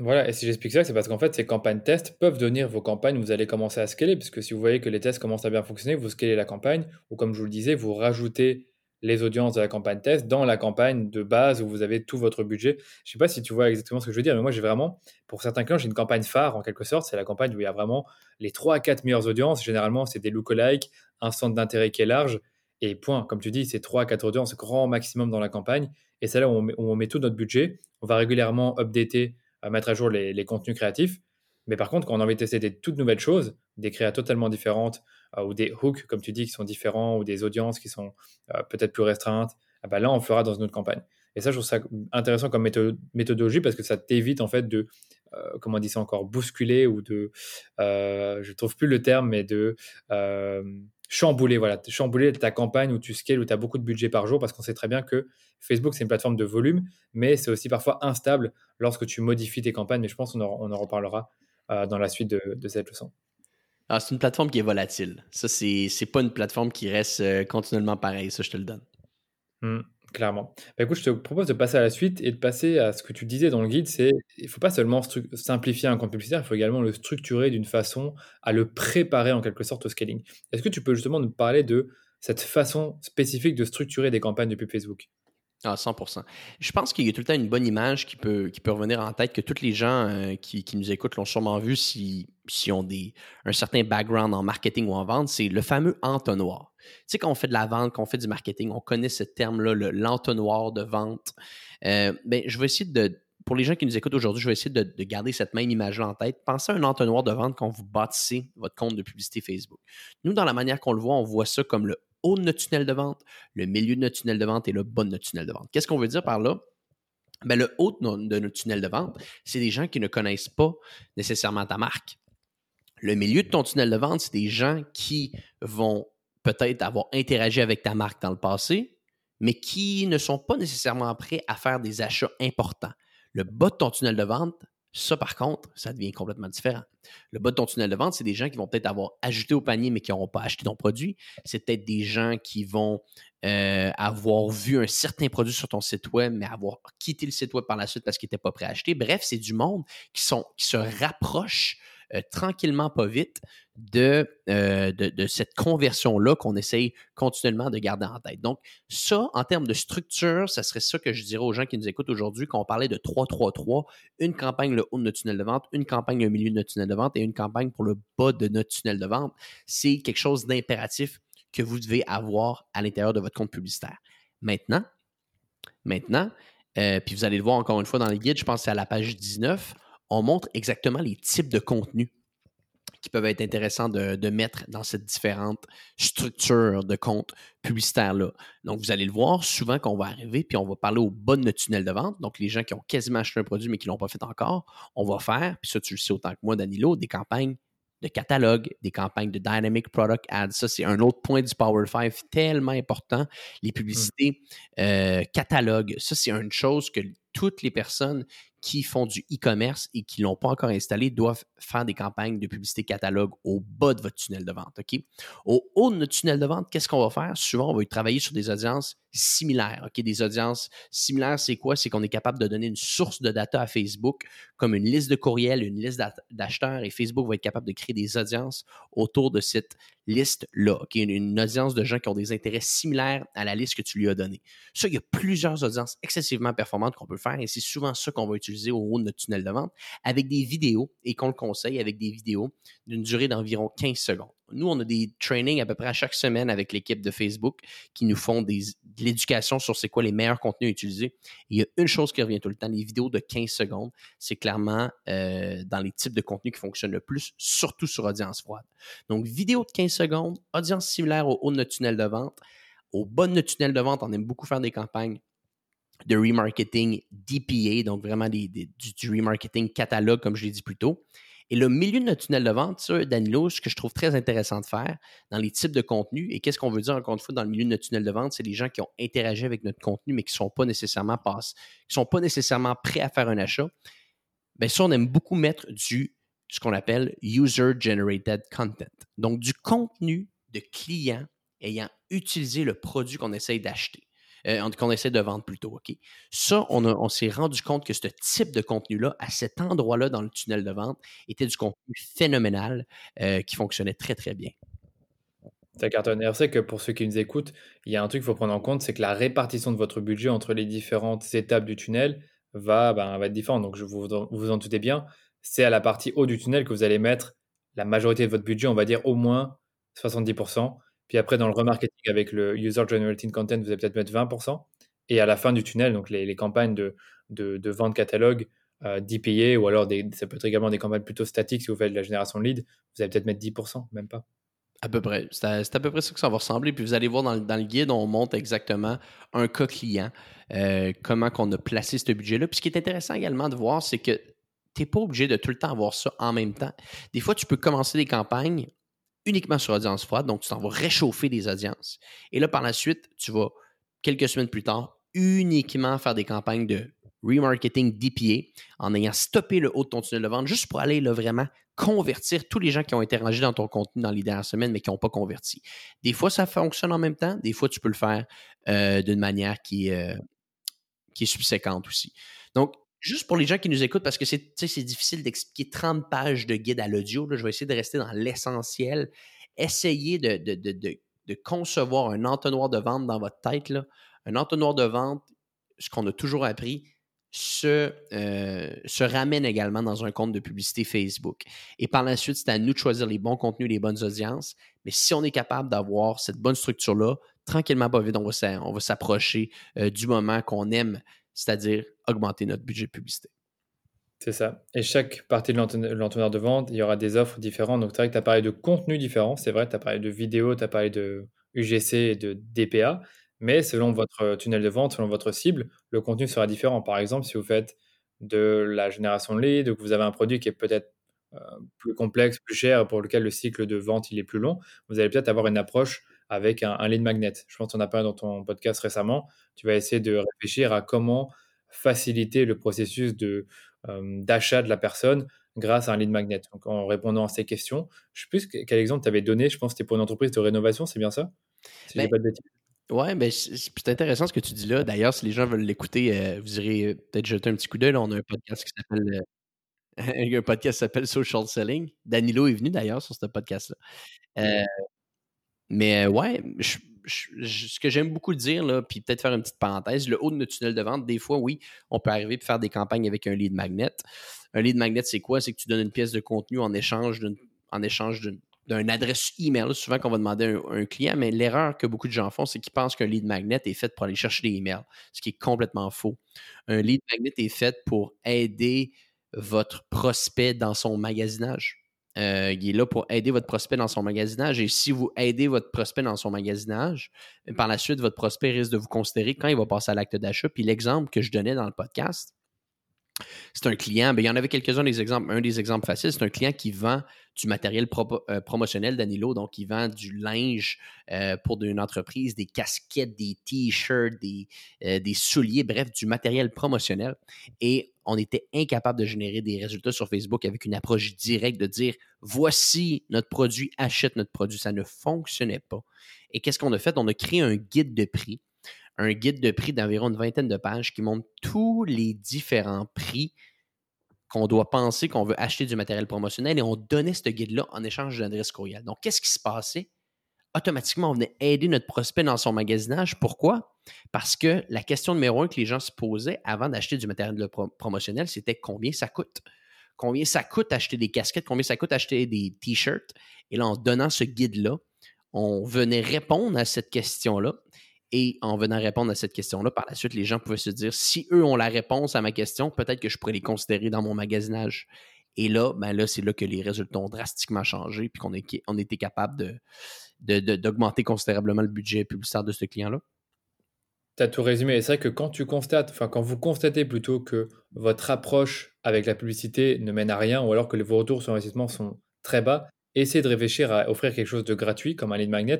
Voilà, et si j'explique ça, c'est parce qu'en fait, ces campagnes tests peuvent devenir vos campagnes où vous allez commencer à scaler, puisque si vous voyez que les tests commencent à bien fonctionner, vous scalez la campagne, ou comme je vous le disais, vous rajoutez les audiences de la campagne test dans la campagne de base où vous avez tout votre budget. Je ne sais pas si tu vois exactement ce que je veux dire, mais moi j'ai vraiment, pour certains clients, j'ai une campagne phare en quelque sorte. C'est la campagne où il y a vraiment les 3 à 4 meilleures audiences. Généralement, c'est des lookalikes, un centre d'intérêt qui est large, et point. Comme tu dis, c'est 3 à 4 audiences grand maximum dans la campagne. Et c'est là où on, met, tout notre budget. On va régulièrement updater, euh, mettre à jour les, contenus créatifs. Mais par contre, quand on a envie de tester des toutes nouvelles choses, des créas totalement différentes, euh, ou des hooks, comme tu dis, qui sont différents, ou des audiences qui sont euh, peut-être plus restreintes, ah bah là, on fera dans une autre campagne. Et ça, je trouve ça intéressant comme méthodologie parce que ça t'évite en fait de, comment on dit ça encore, bousculer ou de, je ne trouve plus le terme, mais de chambouler, voilà, chambouler ta campagne où tu scales, où tu as beaucoup de budget par jour parce qu'on sait très bien que Facebook, c'est une plateforme de volume, mais c'est aussi parfois instable lorsque tu modifies tes campagnes. Mais je pense qu'on en, on en reparlera dans la suite de, de cette leçon. Ah, c'est une plateforme qui est volatile. Ça, c'est, c'est pas une plateforme qui reste euh, continuellement pareille. Ça, je te le donne. Mmh, clairement. Bah, écoute, je te propose de passer à la suite et de passer à ce que tu disais dans le guide. C'est il faut pas seulement simplifier un compte publicitaire, il faut également le structurer d'une façon à le préparer en quelque sorte au scaling. Est-ce que tu peux justement nous parler de cette façon spécifique de structurer des campagnes de pub Facebook? Ah, 100% Je pense qu'il y a tout le temps une bonne image qui peut, qui peut revenir en tête que tous les gens euh, qui, nous écoutent l'ont sûrement vu si, si ont un certain background en marketing ou en vente, c'est le fameux entonnoir. Tu sais, quand on fait de la vente, quand on fait du marketing, on connaît ce terme-là, l'entonnoir de vente. Euh, ben, je vais essayer de, pour les gens qui nous écoutent aujourd'hui, je vais essayer de, de garder cette même image-là en tête. Pensez à un entonnoir de vente quand vous bâtissez votre compte de publicité Facebook. Nous, dans la manière qu'on le voit, on voit ça comme le haut de notre tunnel de vente, le milieu de notre tunnel de vente et le bas de notre tunnel de vente. Qu'est-ce qu'on veut dire par là? Ben, le haut de notre tunnel de vente, c'est des gens qui ne connaissent pas nécessairement ta marque. Le milieu de ton tunnel de vente, c'est des gens qui vont peut-être avoir interagi avec ta marque dans le passé, mais qui ne sont pas nécessairement prêts à faire des achats importants. Le bas de ton tunnel de vente, ça, par contre, ça devient complètement différent. Le bas de ton tunnel de vente, c'est des gens qui vont peut-être avoir ajouté au panier, mais qui n'auront pas acheté ton produit. C'est peut-être des gens qui vont euh, avoir vu un certain produit sur ton site web, mais avoir quitté le site web par la suite parce qu'ils n'étaient pas prêts à acheter. Bref, c'est du monde qui, se rapproche euh, tranquillement, pas vite, de, euh, de, cette conversion-là qu'on essaye continuellement de garder en tête. Donc, ça, en termes de structure, ça serait ça que je dirais aux gens qui nous écoutent aujourd'hui, quand on parlait de 3-3-3, une campagne le haut de notre tunnel de vente, une campagne le milieu de notre tunnel de vente et une campagne pour le bas de notre tunnel de vente. C'est quelque chose d'impératif que vous devez avoir à l'intérieur de votre compte publicitaire. Maintenant, maintenant, euh, puis vous allez le voir encore une fois dans les guides, je pense que c'est à la page 19, on montre exactement les types de contenus qui peuvent être intéressants de, mettre dans cette différente structure de compte publicitaire-là. Donc, vous allez le voir, souvent qu'on va arriver, puis on va parler au bas de notre tunnel de vente. Donc, les gens qui ont quasiment acheté un produit, mais qui ne l'ont pas fait encore, on va faire, puis ça, tu le sais autant que moi, Danilo, des campagnes de catalogue, des campagnes de Dynamic Product Ads. Ça, c'est un autre point du Power 5 tellement important. Les publicités euh, catalogue, ça, c'est une chose que toutes les personnes qui font du e-commerce et qui ne l'ont pas encore installé doivent faire des campagnes de publicité catalogue au bas de votre tunnel de vente. Au haut de notre tunnel de vente, qu'est-ce qu'on va faire? Souvent, on va travailler sur des audiences similaires. Des audiences similaires, c'est quoi? C'est qu'on est capable de donner une source de data à Facebook, comme une liste de courriels, une liste d'acheteurs, et Facebook va être capable de créer des audiences autour de cette liste-là. OK? Une, audience de gens qui ont des intérêts similaires à la liste que tu lui as donnée. Ça, il y a plusieurs audiences excessivement performantes qu'on peut faire et c'est souvent ça qu'on va utiliser au haut de notre tunnel de vente avec des vidéos et qu'on le conseille avec des vidéos d'une durée d'environ 15 secondes. Nous, on a des trainings à peu près à chaque semaine avec l'équipe de Facebook qui nous font de l'éducation sur c'est quoi les meilleurs contenus à utiliser. il y a une chose qui revient tout le temps, les vidéos de 15 secondes, c'est clairement euh, dans les types de contenus qui fonctionnent le plus, surtout sur audience froide. Donc, vidéo de 15 secondes, audience similaire au haut de notre tunnel de vente. Au bas de notre tunnel de vente, on aime beaucoup faire des campagnes de remarketing DPA, donc vraiment du, remarketing catalogue, comme je l'ai dit plus tôt. Et le milieu de notre tunnel de vente, ça, Danilo, ce que je trouve très intéressant de faire dans les types de contenus, et qu'est-ce qu'on veut dire encore une fois dans le milieu de notre tunnel de vente, c'est les gens qui ont interagi avec notre contenu, mais qui ne sont pas nécessairement sont pas nécessairement prêts à faire un achat. Bien, ça, on aime beaucoup mettre du ce qu'on appelle user-generated content. Donc, du contenu de clients ayant utilisé le produit qu'on essaye d'acheter. Euh, qu'on essaie de vendre plutôt. OK? Ça, on, s'est rendu compte que ce type de contenu-là, à cet endroit-là dans le tunnel de vente, était du contenu phénoménal euh, qui fonctionnait très, très bien. Ça cartonne. C'est que pour ceux qui nous écoutent, il y a un truc qu'il faut prendre en compte, c'est que la répartition de votre budget entre les différentes étapes du tunnel va, ben, va être différente. Donc, je vous, vous en doutez bien, c'est à la partie haut du tunnel que vous allez mettre la majorité de votre budget, on va dire au moins 70%. Puis après, dans le remarketing avec le User Generated Content, vous allez peut-être mettre 20%. Et à la fin du tunnel, donc les, campagnes de, vente catalogue, euh, d'IPA, ou alors ça peut être également des campagnes plutôt statiques si vous faites de la génération de lead, vous allez peut-être mettre 10%, même pas. À peu près. C'est à, peu près ça que ça va ressembler. Puis vous allez voir dans, le guide, on montre exactement un cas client, euh, comment qu'on a placé ce budget-là. Puis ce qui est intéressant également de voir, c'est que tu n'es pas obligé de tout le temps avoir ça en même temps. Des fois, tu peux commencer des campagnes uniquement sur audience froide, donc tu t'en vas réchauffer des audiences. Et là, par la suite, tu vas, quelques semaines plus tard, uniquement faire des campagnes de remarketing DPA en ayant stoppé le haut de ton tunnel de vente juste pour aller là, vraiment convertir tous les gens qui ont interagi dans ton contenu dans les dernières semaines mais qui n'ont pas converti. Des fois, ça fonctionne en même temps. Des fois, tu peux le faire euh, d'une manière qui, euh, qui est subséquente aussi. Donc, juste pour les gens qui nous écoutent, parce que c'est difficile d'expliquer 30 pages de guide à l'audio, je vais essayer de rester dans l'essentiel. Essayez de, concevoir un entonnoir de vente dans votre tête. Un entonnoir de vente, ce qu'on a toujours appris, se, euh, se ramène également dans un compte de publicité Facebook. Et par la suite, c'est à nous de choisir les bons contenus, les bonnes audiences. Mais si on est capable d'avoir cette bonne structure-là, tranquillement, pas vite, on va s'approcher euh, du moment qu'on aime c'est-à-dire augmenter notre budget publicité. C'est ça. Et chaque partie de l'entonnoir de vente, il y aura des offres différentes. Donc, c'est vrai que tu as parlé de contenu différent, c'est vrai, tu as parlé de vidéo, tu as parlé de UGC et de DPA, mais selon votre tunnel de vente, selon votre cible, le contenu sera différent. Par exemple, si vous faites de la génération de leads, que vous avez un produit qui est peut-être euh, plus complexe, plus cher, pour lequel le cycle de vente il est plus long, vous allez peut-être avoir une approche avec un, lead magnet. Je pense qu'on a parlé dans ton podcast récemment. Tu vas essayer de réfléchir à comment faciliter le processus de, d'achat de la personne grâce à un lead magnet. Donc, en répondant à ces questions, je ne sais plus quel exemple tu avais donné. Je pense que c'était pour une entreprise de rénovation, c'est bien ça? Si ben, pas de Ouais, ben, c'est intéressant ce que tu dis là. D'ailleurs, si les gens veulent l'écouter, euh, vous irez euh, peut-être jeter un petit coup d'œil. On a un podcast qui s'appelle euh, un podcast s'appelle Social Selling. Danilo est venu d'ailleurs sur ce podcast-là. Mais ouais, ce que j'aime beaucoup dire, là, puis peut-être faire une petite parenthèse, le haut de notre tunnel de vente, des fois, oui, on peut arriver à faire des campagnes avec un lead magnet. Un lead magnet, c'est quoi? C'est que tu donnes une pièce de contenu en échange d'une d'une adresse email, souvent qu'on va demander à un, client, mais l'erreur que beaucoup de gens font, c'est qu'ils pensent qu'un lead magnet est fait pour aller chercher des emails, ce qui est complètement faux. Un lead magnet est fait pour aider votre prospect dans son magasinage. Euh, il est là pour aider votre prospect dans son magasinage. Et si vous aidez votre prospect dans son magasinage, par la suite, votre prospect risque de vous considérer quand il va passer à l'acte d'achat. Puis l'exemple que je donnais dans le podcast, c'est un client, ben, il y en avait quelques-uns des exemples. Un des exemples faciles, c'est un client qui vend du matériel euh, promotionnel Danilo, donc il vend du linge euh, pour une entreprise, des casquettes, des t-shirts, des, euh, des, souliers, bref, du matériel promotionnel. Et on était incapable de générer des résultats sur Facebook avec une approche directe de dire voici notre produit, achète notre produit. Ça ne fonctionnait pas. Et qu'est-ce qu'on a fait? On a créé un guide de prix un guide de prix d'environ une vingtaine de pages qui montre tous les différents prix qu'on doit penser qu'on veut acheter du matériel promotionnel et on donnait ce guide-là en échange d'une adresse courriel. Donc, qu'est-ce qui se passait? Automatiquement, on venait aider notre prospect dans son magasinage. Pourquoi? Parce que la question numéro un que les gens se posaient avant d'acheter du matériel promotionnel, c'était combien ça coûte? Combien ça coûte acheter des casquettes? Combien ça coûte acheter des t-shirts? Et là, en donnant ce guide-là, on venait répondre à cette question-là et en venant répondre à cette question-là, par la suite, les gens pouvaient se dire si eux ont la réponse à ma question, peut-être que je pourrais les considérer dans mon magasinage. Et là, ben là, c'est là que les résultats ont drastiquement changé, puis qu'on on était capable de, d'augmenter considérablement le budget publicitaire de ce client-là. Tu as tout résumé. c'est vrai que quand tu constates, enfin, quand vous constatez plutôt que votre approche avec la publicité ne mène à rien, ou alors que vos retours sur investissement sont très bas, essayez de réfléchir à offrir quelque chose de gratuit, comme un lead magnet.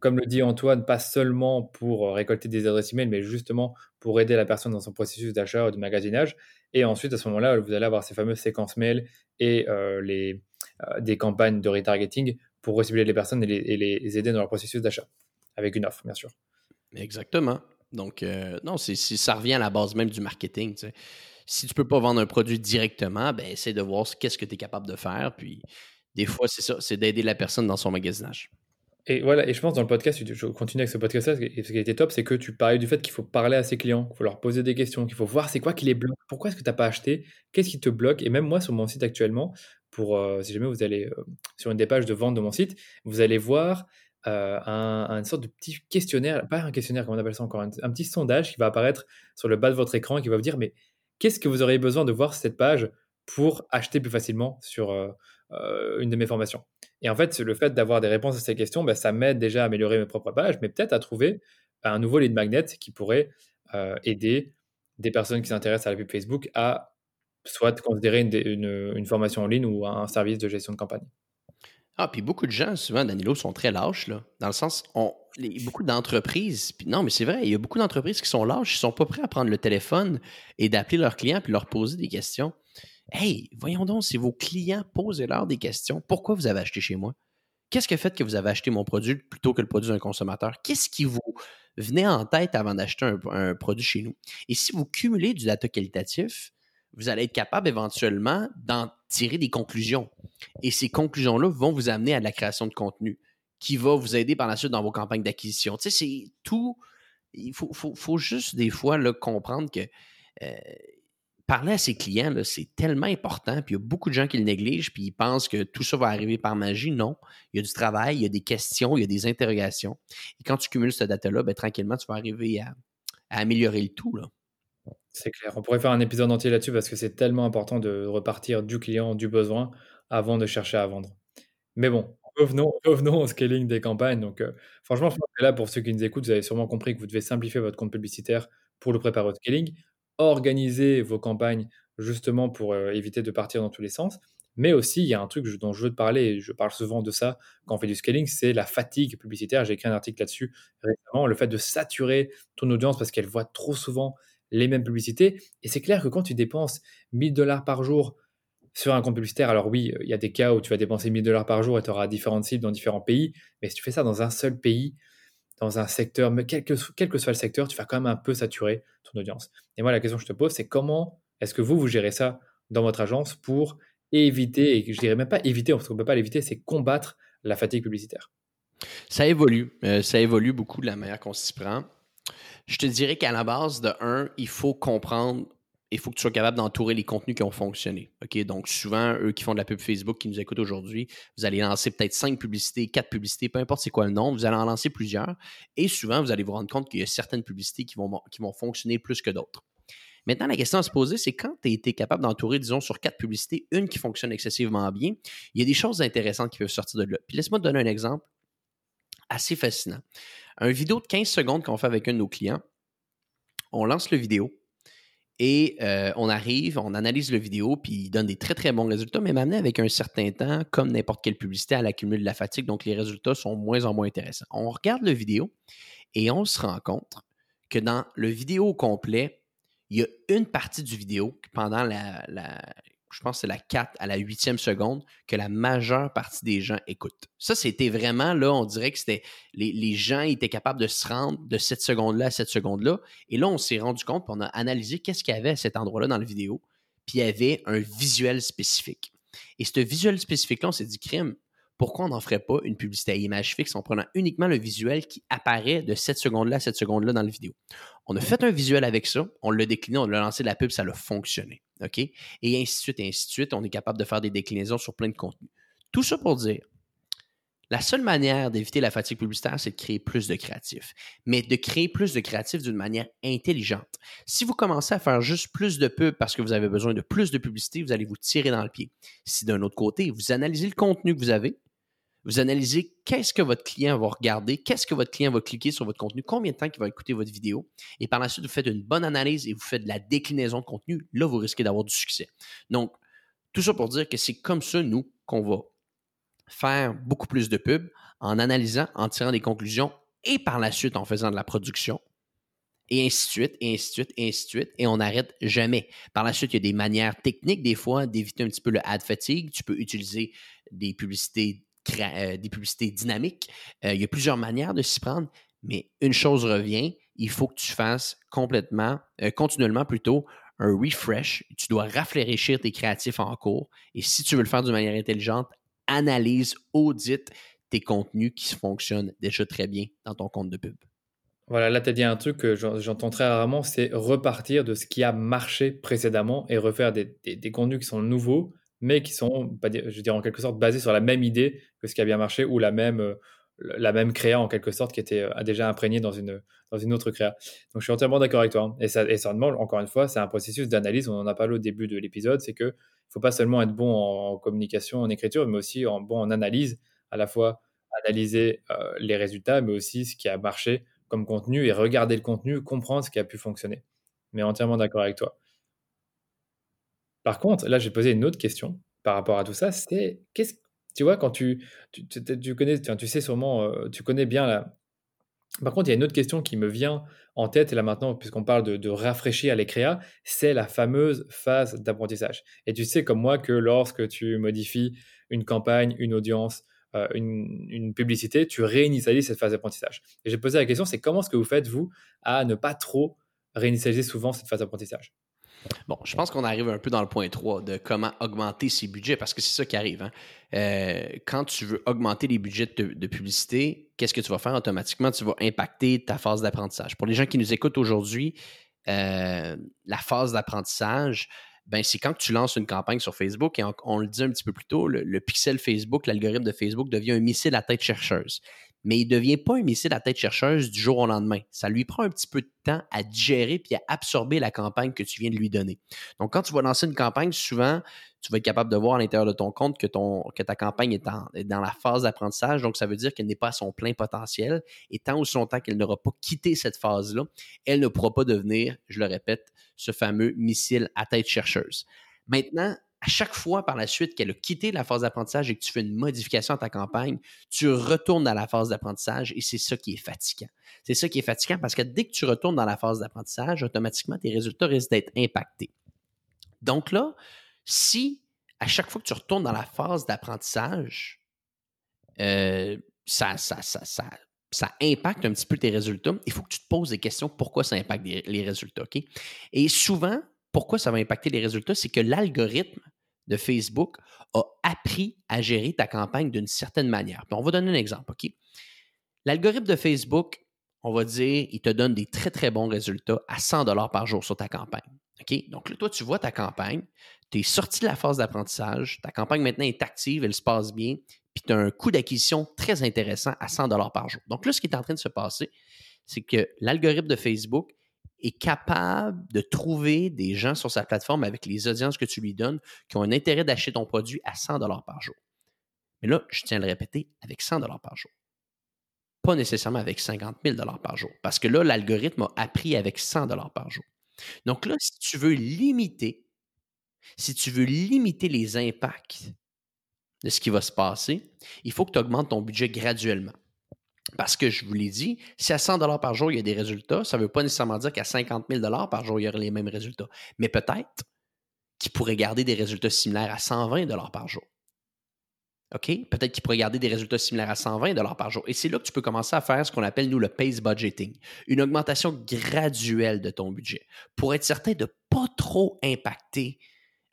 Comme le dit Antoine, pas seulement pour récolter des adresses email, mais justement pour aider la personne dans son processus d'achat ou de magasinage. Et ensuite, à ce moment-là, vous allez avoir ces fameuses séquences mail et euh, les, euh, des campagnes de retargeting pour recibler les personnes et les, aider dans leur processus d'achat, avec une offre, bien sûr. Exactement. Donc, euh, non, ça revient à la base même du marketing. Si tu ne peux pas vendre un produit directement, ben, essaie de voir qu'est-ce que tu es capable de faire. Puis, des fois, c'est ça, c'est d'aider la personne dans son magasinage. Et voilà, et je pense dans le podcast, je continue avec ce podcast-là, ce qui a été top, c'est que tu parlais du fait qu'il faut parler à ses clients, qu'il faut leur poser des questions, qu'il faut voir c'est quoi qui les bloque, pourquoi est-ce que tu n'as pas acheté, qu'est-ce qui te bloque. Et même moi, sur mon site actuellement, pour euh, si jamais vous allez euh, sur une des pages de vente de mon site, vous allez voir euh, un, une sorte de petit questionnaire, pas un questionnaire, comment on appelle ça encore, un, petit sondage qui va apparaître sur le bas de votre écran et qui va vous dire mais qu'est-ce que vous auriez besoin de voir sur cette page pour acheter plus facilement sur une de mes formations. Et en fait, le fait d'avoir des réponses à ces questions, ben, ça m'aide déjà à améliorer mes propres pages, mais peut-être à trouver un nouveau lead magnet qui pourrait aider des personnes qui s'intéressent à la pub Facebook à soit considérer une, formation en ligne ou un service de gestion de campagne. Ah, puis beaucoup de gens, souvent, Danilo, sont très lâches, dans le sens, on, beaucoup d'entreprises, non, mais c'est vrai, il y a beaucoup d'entreprises qui sont lâches, ils sont pas prêts à prendre le téléphone et d'appeler leurs clients puis leur poser des questions. Hey, voyons donc, si vos clients posez-leur des questions, pourquoi vous avez acheté chez moi? Qu'est-ce qui fait que vous avez acheté mon produit plutôt que le produit d'un consommateur? Qu'est-ce qui vous venait en tête avant d'acheter un produit chez nous? Et si vous cumulez du data qualitatif, vous allez être capable éventuellement d'en tirer des conclusions. Et ces conclusions-là vont vous amener à la création de contenu qui va vous aider par la suite dans vos campagnes d'acquisition. Tu sais, c'est tout. Il faut, juste des fois comprendre que euh, parler à ses clients, c'est tellement important. Puis il y a beaucoup de gens qui le négligent, puis ils pensent que tout ça va arriver par magie. Non. Il y a du travail, il y a des questions, il y a des interrogations. Et quand tu cumules cette data-là, ben, tranquillement, tu vas arriver à, améliorer le tout. C'est clair. On pourrait faire un épisode entier là-dessus parce que c'est tellement important de repartir du client, du besoin, avant de chercher à vendre. Mais bon, revenons, revenons au scaling des campagnes. Donc, euh, franchement, là, pour ceux qui nous écoutent, vous avez sûrement compris que vous devez simplifier votre compte publicitaire pour le préparer au scaling, organiser vos campagnes justement pour euh, éviter de partir dans tous les sens. Mais aussi, il y a un truc dont je veux te parler, et je parle souvent de ça quand on fait du scaling, c'est la fatigue publicitaire. J'ai écrit un article là-dessus récemment, le fait de saturer ton audience parce qu'elle voit trop souvent les mêmes publicités. Et c'est clair que quand tu dépenses 1000 dollars par jour sur un compte publicitaire, alors oui, il y a des cas où tu vas dépenser 1000 dollars par jour et tu auras différentes cibles dans différents pays, mais si tu fais ça dans un seul pays, dans un secteur, mais quel que, soit le secteur, tu vas quand même un peu saturer ton audience. Et moi, la question que je te pose, c'est comment est-ce que vous, vous gérez ça dans votre agence pour éviter, et je dirais même pas éviter, parce qu'on ne peut pas l'éviter, c'est combattre la fatigue publicitaire? Ça évolue. Euh, ça évolue beaucoup de la manière qu'on s'y prend. Je te dirais qu'à la base, de un, il faut comprendre, il faut que tu sois capable d'entourer les contenus qui ont fonctionné. Donc, souvent, eux qui font de la pub Facebook, qui nous écoutent aujourd'hui, vous allez lancer peut-être cinq publicités, quatre publicités, peu importe c'est quoi le nom, vous allez en lancer plusieurs. Et souvent, vous allez vous rendre compte qu'il y a certaines publicités qui vont, qui vont fonctionner plus que d'autres. Maintenant, la question à se poser, c'est quand tu as été capable d'entourer, disons, sur quatre publicités, une qui fonctionne excessivement bien, il y a des choses intéressantes qui peuvent sortir de là. Puis laisse-moi te donner un exemple assez fascinant. Un vidéo de 15 secondes qu'on fait avec un de nos clients, on lance le vidéo et euh, on arrive, on analyse le vidéo, puis il donne des très très bons résultats, mais amené avec un certain temps, comme n'importe quelle publicité, elle accumule de la fatigue, donc les résultats sont moins en moins intéressants. On regarde le vidéo et on se rend compte que dans le vidéo complet, il y a une partie du vidéo pendant la, je pense que c'est la 4 à la 8e seconde que la majeure partie des gens écoutent. Ça, c'était vraiment là, on dirait que c'était les, gens étaient capables de se rendre de cette seconde-là à cette seconde-là. Et là, on s'est rendu compte, on a analysé qu'est-ce qu'il y avait à cet endroit-là dans la vidéo. Puis il y avait un visuel spécifique. Et ce visuel spécifique-là, on s'est dit, crime, pourquoi on n'en ferait pas une publicité à image fixe en prenant uniquement le visuel qui apparaît de cette seconde-là à cette seconde-là dans la vidéo? On a fait un visuel avec ça, on l'a décliné, on l'a lancé de la pub, ça a fonctionné. OK? Et ainsi de suite, et ainsi de suite. On est capable de faire des déclinaisons sur plein de contenus. Tout ça pour dire, la seule manière d'éviter la fatigue publicitaire, c'est de créer plus de créatifs. Mais de créer plus de créatifs d'une manière intelligente. Si vous commencez à faire juste plus de pubs parce que vous avez besoin de plus de publicité, vous allez vous tirer dans le pied. Si d'un autre côté, vous analysez le contenu que vous avez, Vous analysez qu'est-ce que votre client va regarder, qu'est-ce que votre client va cliquer sur votre contenu, combien de temps il va écouter votre vidéo. Et par la suite, vous faites une bonne analyse et vous faites de la déclinaison de contenu. Là, vous risquez d'avoir du succès. Donc, tout ça pour dire que c'est comme ça, nous, qu'on va faire beaucoup plus de pubs en analysant, en tirant des conclusions et par la suite en faisant de la production et ainsi de suite, et ainsi de suite, et ainsi de suite, et on n'arrête jamais. Par la suite, il y a des manières techniques, des fois, d'éviter un petit peu le ad fatigue. Tu peux utiliser des publicités, euh, des publicités dynamiques. Euh, il y a plusieurs manières de s'y prendre, mais une chose revient, il faut que tu fasses complètement, euh, continuellement plutôt, un refresh. Tu dois rafraîchir tes créatifs en cours. Et si tu veux le faire d'une manière intelligente, analyse, audite tes contenus qui fonctionnent déjà très bien dans ton compte de pub. Voilà, là, tu as dit un truc que j'entends très rarement, c'est repartir de ce qui a marché précédemment et refaire des, contenus qui sont nouveaux, mais qui sont, je dirais en quelque sorte, basés sur la même idée que ce qui a bien marché ou la même, euh, la même créa en quelque sorte qui était euh, déjà imprégnée dans une, dans une autre créa. Donc je suis entièrement d'accord avec toi. Hein. Et, ça, et ça demande, encore une fois, c'est un processus d'analyse. On en a parlé au début de l'épisode, c'est qu'il ne faut pas seulement être bon en, communication, en écriture, mais aussi en, bon en analyse, à la fois analyser euh, les résultats, mais aussi ce qui a marché comme contenu et regarder le contenu, comprendre ce qui a pu fonctionner. Mais entièrement d'accord avec toi. Par contre, là, j'ai posé une autre question par rapport à tout ça. C'est qu'est-ce tu vois quand tu connais, tu, sais sûrement, euh, tu connais bien la. Par contre, il y a une autre question qui me vient en tête là maintenant, puisqu'on parle de, rafraîchir les créas, c'est la fameuse phase d'apprentissage. Et tu sais comme moi que lorsque tu modifies une campagne, une audience, euh, une, publicité, tu réinitialises cette phase d'apprentissage. Et j'ai posé la question, c'est comment est-ce que vous faites, vous, à ne pas trop réinitialiser souvent cette phase d'apprentissage? Bon, je pense qu'on arrive un peu dans le point 3 de comment augmenter ses budgets, parce que c'est ça qui arrive. Hein. Euh, quand tu veux augmenter les budgets de, publicité, qu'est-ce que tu vas faire automatiquement? Tu vas impacter ta phase d'apprentissage. Pour les gens qui nous écoutent aujourd'hui, euh, la phase d'apprentissage, ben, c'est quand tu lances une campagne sur Facebook, et on, le dit un petit peu plus tôt, le, pixel Facebook, l'algorithme de Facebook devient un missile à tête chercheuse. Mais il ne devient pas un missile à tête chercheuse du jour au lendemain. Ça lui prend un petit peu de temps à digérer puis à absorber la campagne que tu viens de lui donner. Donc, quand tu vas lancer une campagne, souvent, tu vas être capable de voir à l'intérieur de ton compte que, ta campagne est, est dans la phase d'apprentissage. Donc, ça veut dire qu'elle n'est pas à son plein potentiel. Et tant ou longtemps qu'elle n'aura pas quitté cette phase-là, elle ne pourra pas devenir, je le répète, ce fameux missile à tête chercheuse. Maintenant, à chaque fois par la suite qu'elle a quitté la phase d'apprentissage et que tu fais une modification à ta campagne, tu retournes à la phase d'apprentissage et c'est ça qui est fatigant. C'est ça qui est fatigant parce que dès que tu retournes dans la phase d'apprentissage, automatiquement, tes résultats risquent d'être impactés. Donc là, si à chaque fois que tu retournes dans la phase d'apprentissage, euh, ça, ça, ça, ça, impacte un petit peu tes résultats, il faut que tu te poses des questions pourquoi ça impacte les résultats. Et souvent, pourquoi ça va impacter les résultats? C'est que l'algorithme de Facebook a appris à gérer ta campagne d'une certaine manière. on va donner un exemple? L'algorithme de Facebook, on va dire, il te donne des très, très bons résultats à 100 par jour sur ta campagne. OK? Donc là, toi, tu vois ta campagne, tu es sorti de la phase d'apprentissage, ta campagne maintenant est active, elle se passe bien, puis tu as un coût d'acquisition très intéressant à 100 par jour. Donc là, ce qui est en train de se passer, c'est que l'algorithme de Facebook est capable de trouver des gens sur sa plateforme avec les audiences que tu lui donnes qui ont un intérêt d'acheter ton produit à 100 par jour. Mais là, je tiens à le répéter, avec 100 par jour. Pas nécessairement avec 50 000 par jour. Parce que là, l'algorithme a appris avec 100 par jour. Donc là, si tu veux limiter, si tu veux limiter les impacts de ce qui va se passer, il faut que tu augmentes ton budget graduellement. Parce que je vous l'ai dit, si à 100 par jour, il y a des résultats, ça ne veut pas nécessairement dire qu'à 50 000 par jour, il y aurait les mêmes résultats. Mais peut-être qu'il pourrait garder des résultats similaires à 120 par jour. OK? Peut-être qu'il pourrait garder des résultats similaires à 120 par jour. Et c'est là que tu peux commencer à faire ce qu'on appelle, nous, le pace budgeting. Une augmentation graduelle de ton budget pour être certain de ne pas trop impacter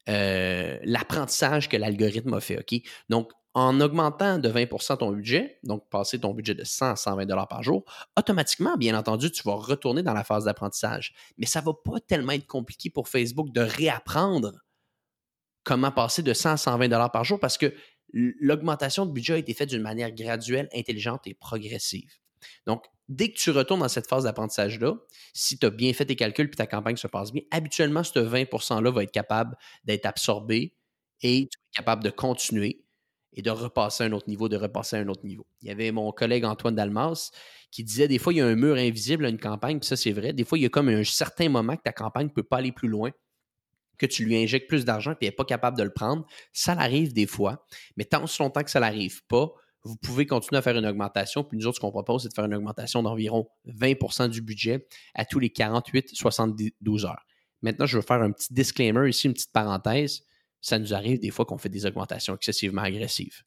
euh, l'apprentissage que l'algorithme a fait. OK? Donc, en augmentant de 20% ton budget, donc passer ton budget de 100 à 120 par jour, automatiquement, bien entendu, tu vas retourner dans la phase d'apprentissage. Mais ça ne va pas tellement être compliqué pour Facebook de réapprendre comment passer de 100 à 120 par jour parce que l'augmentation de budget a été faite d'une manière graduelle, intelligente et progressive. Donc, dès que tu retournes dans cette phase d'apprentissage-là, si tu as bien fait tes calculs et ta campagne se passe bien, habituellement, ce 20 %-là va être capable d'être absorbé et tu es capable de continuer et de repasser à un autre niveau, de repasser à un autre niveau. Il y avait mon collègue Antoine Dalmas qui disait des fois, il y a un mur invisible à une campagne, puis ça, c'est vrai. Des fois, il y a comme un certain moment que ta campagne ne peut pas aller plus loin, que tu lui injectes plus d'argent, puis elle n'est pas capable de le prendre. Ça l'arrive des fois, mais tant longtemps que ça n'arrive pas, vous pouvez continuer à faire une augmentation. Puis nous autres, ce qu'on propose, c'est de faire une augmentation d'environ 20% du budget à tous les 48-72 heures. Maintenant, je veux faire un petit disclaimer ici, une petite parenthèse. Ça nous arrive des fois qu'on fait des augmentations excessivement agressives.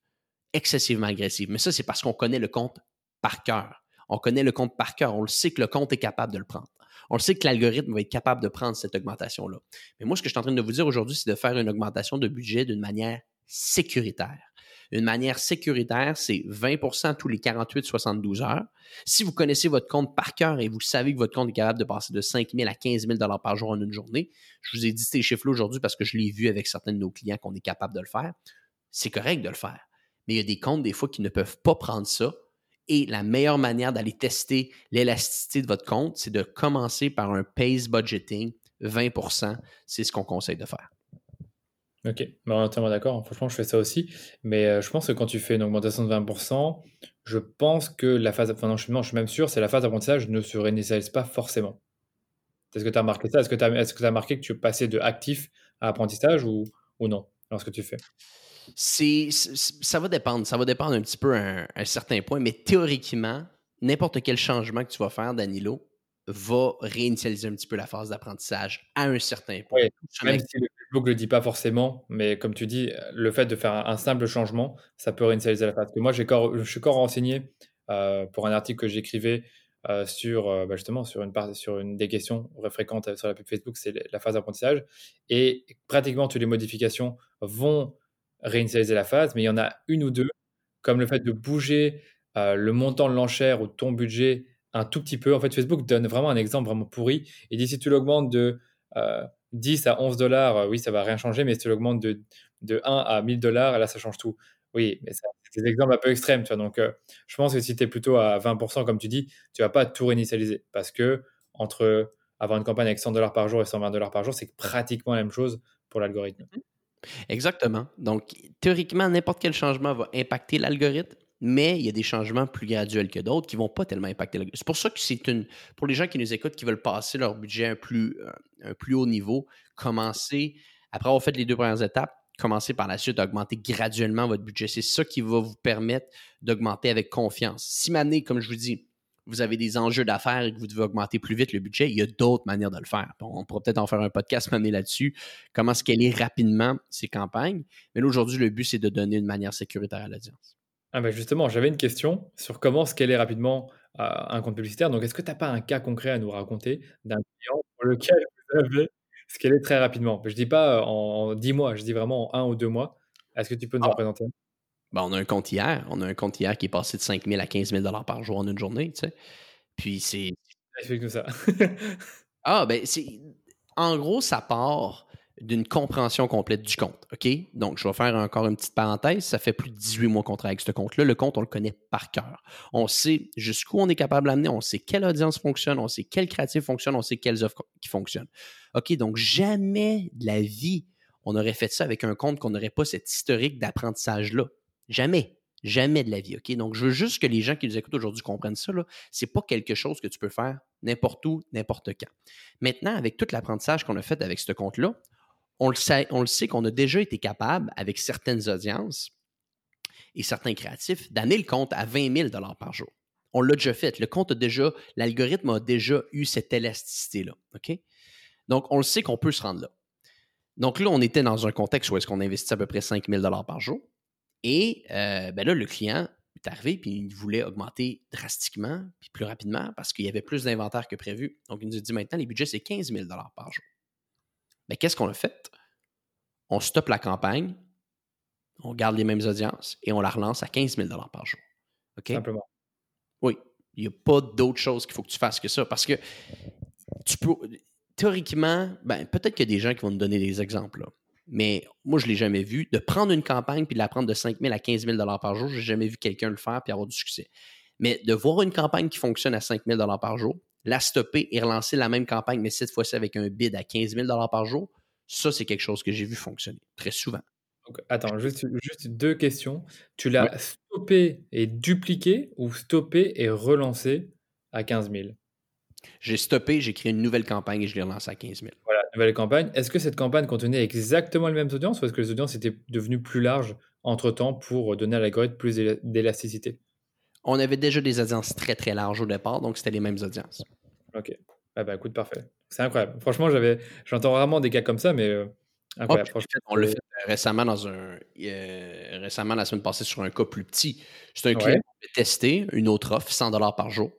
Excessivement agressives. Mais ça, c'est parce qu'on connaît le compte par cœur. On connaît le compte par cœur. On le sait que le compte est capable de le prendre. On le sait que l'algorithme va être capable de prendre cette augmentation-là. Mais moi, ce que je suis en train de vous dire aujourd'hui, c'est de faire une augmentation de budget d'une manière sécuritaire. Une manière sécuritaire, c'est 20% tous les 48-72 heures. Si vous connaissez votre compte par cœur et vous savez que votre compte est capable de passer de 5 000 à 15 000 par jour en une journée, je vous ai dit ces chiffres-là aujourd'hui parce que je l'ai vu avec certains de nos clients qu'on est capable de le faire. C'est correct de le faire. Mais il y a des comptes, des fois, qui ne peuvent pas prendre ça et la meilleure manière d'aller tester l'élasticité de votre compte, c'est de commencer par un pace budgeting 20% C'est ce qu'on conseille de faire. Ok, bah, on est entièrement d'accord. Franchement, je fais ça aussi. Mais euh, je pense que quand tu fais une augmentation de 20%, je pense que la phase, enfin je, suis même sûr, c'est la phase d'apprentissage ne se réinitialise pas forcément. Est-ce que tu as remarqué ça? Est-ce que tu as, est que as remarqué que tu passais de actif à apprentissage ou, ou non lorsque tu fais? C'est, ça va dépendre. Ça va dépendre un petit peu à un, certain point, mais théoriquement, n'importe quel changement que tu vas faire, Danilo, va réinitialiser un petit peu la phase d'apprentissage à un certain point. même si le Facebook ne le dit pas forcément, mais comme tu dis, le fait de faire un, simple changement, ça peut réinitialiser la phase. Que moi, je suis encore renseigné euh, pour un article que j'écrivais euh, sur euh, bah, justement sur une, part, sur une des questions fréquentes sur la pub Facebook, c'est la phase d'apprentissage. Et pratiquement toutes les modifications vont réinitialiser la phase, mais il y en a une ou deux, comme le fait de bouger le montant de l'enchère ou ton budget un tout petit peu. En fait, Facebook donne vraiment un exemple vraiment pourri. Il dit si tu l'augmentes de 10 euh, à 11 dollars, euh, oui, ça va rien changer, mais si tu l'augmentes de, de 1 à 1000 dollars, là, ça change tout. Oui, mais c'est des exemples un peu extrêmes. Tu vois, donc, je pense que si tu es plutôt à 20%, comme tu dis, tu vas pas tout réinitialiser parce que entre avoir une campagne avec 100 dollars par jour et 120 dollars par jour, c'est pratiquement la même chose pour l'algorithme. Exactement. Donc, théoriquement, n'importe quel changement va impacter l'algorithme, mais il y a des changements plus graduels que d'autres qui ne vont pas tellement impacter l'algorithme. C'est pour ça que c'est une. Pour les gens qui nous écoutent, qui veulent passer leur budget à un plus, euh, un plus haut niveau, commencer, après avoir fait les deux premières étapes, commencer par la suite à augmenter graduellement votre budget. C'est ça qui va vous permettre d'augmenter avec confiance. Si année, comme je vous dis, vous avez des enjeux d'affaires et que vous devez augmenter plus vite le budget, il y a d'autres manières de le faire. On pourra peut-être en faire un podcast mené là-dessus, comment scaler rapidement ces campagnes? Mais là, aujourd'hui, le but, c'est de donner une manière sécuritaire à l'audience. Ah ben justement, j'avais une question sur comment scaler rapidement euh, un compte publicitaire. Donc, est-ce que tu n'as pas un cas concret à nous raconter d'un client pour lequel vous avez scalé très rapidement? Je ne dis pas en 10 mois, je dis vraiment en 1 ou 2 mois. Est-ce que tu peux nous en ah. présenter ben, on a un compte hier. On a un compte hier qui est passé de 5 000 à 15 000 par jour en une journée. Tu sais. Puis c'est. Explique-nous ça. ah, ben, c'est. En gros, ça part d'une compréhension complète du compte. OK? Donc, je vais faire encore une petite parenthèse. Ça fait plus de 18 mois qu'on travaille avec ce compte-là. Le compte, on le connaît par cœur. On sait jusqu'où on est capable d'amener. On sait quelle audience fonctionne. On sait quel créatif fonctionne. On sait quelles offres qui fonctionnent. OK? Donc, jamais de la vie, on aurait fait ça avec un compte qu'on n'aurait pas cet historique d'apprentissage-là. Jamais. Jamais de la vie, OK? Donc, je veux juste que les gens qui nous écoutent aujourd'hui comprennent ça. Ce n'est pas quelque chose que tu peux faire n'importe où, n'importe quand. Maintenant, avec tout l'apprentissage qu'on a fait avec ce compte-là, on le sait, on le sait qu'on a déjà été capable, avec certaines audiences et certains créatifs, d'amener le compte à 20 000 par jour. On l'a déjà fait. Le compte a déjà, l'algorithme a déjà eu cette élasticité-là. Donc, on le sait qu'on peut se rendre là. Donc là, on était dans un contexte où est-ce qu'on investit à peu près 5 000 par jour. Et euh, ben là, le client est arrivé puis il voulait augmenter drastiquement puis plus rapidement parce qu'il y avait plus d'inventaire que prévu. Donc, il nous a dit maintenant, les budgets, c'est 15 000 par jour. Mais qu'est-ce qu'on a fait? On stoppe la campagne, on garde les mêmes audiences et on la relance à 15 000 par jour. OK? Simplement. Oui. Il n'y a pas d'autre chose qu'il faut que tu fasses que ça parce que tu peux. Théoriquement, ben, peut-être qu'il y a des gens qui vont nous donner des exemples. Là mais moi, je ne l'ai jamais vu. De prendre une campagne puis de la prendre de 5 000 à 15 000 par jour, je n'ai jamais vu quelqu'un le faire puis avoir du succès. Mais de voir une campagne qui fonctionne à 5 000 par jour, la stopper et relancer la même campagne, mais cette fois-ci avec un bid à 15 000 par jour, ça, c'est quelque chose que j'ai vu fonctionner très souvent. attends, juste, juste deux questions. Tu l'as stoppé et dupliqué ou stoppé et relancé à 15 000 J'ai stoppé, j'ai créé une nouvelle campagne et je l'ai relancé à 15 000. Voilà, nouvelle campagne. Est-ce que cette campagne contenait exactement les mêmes audiences ou est-ce que les audiences étaient devenues plus larges entre-temps pour donner à l'algorithme plus d'élasticité? On avait déjà des audiences très très larges au départ, donc c'était les mêmes audiences. Ok. Ah bah écoute, parfait. C'est incroyable. Franchement, j'avais, j'entends rarement des cas comme ça, mais euh, incroyable. on l'a fait récemment dans un, récemment la semaine passée sur un cas plus petit. C'est un client qui a testé une autre offre, 100 dollars par jour.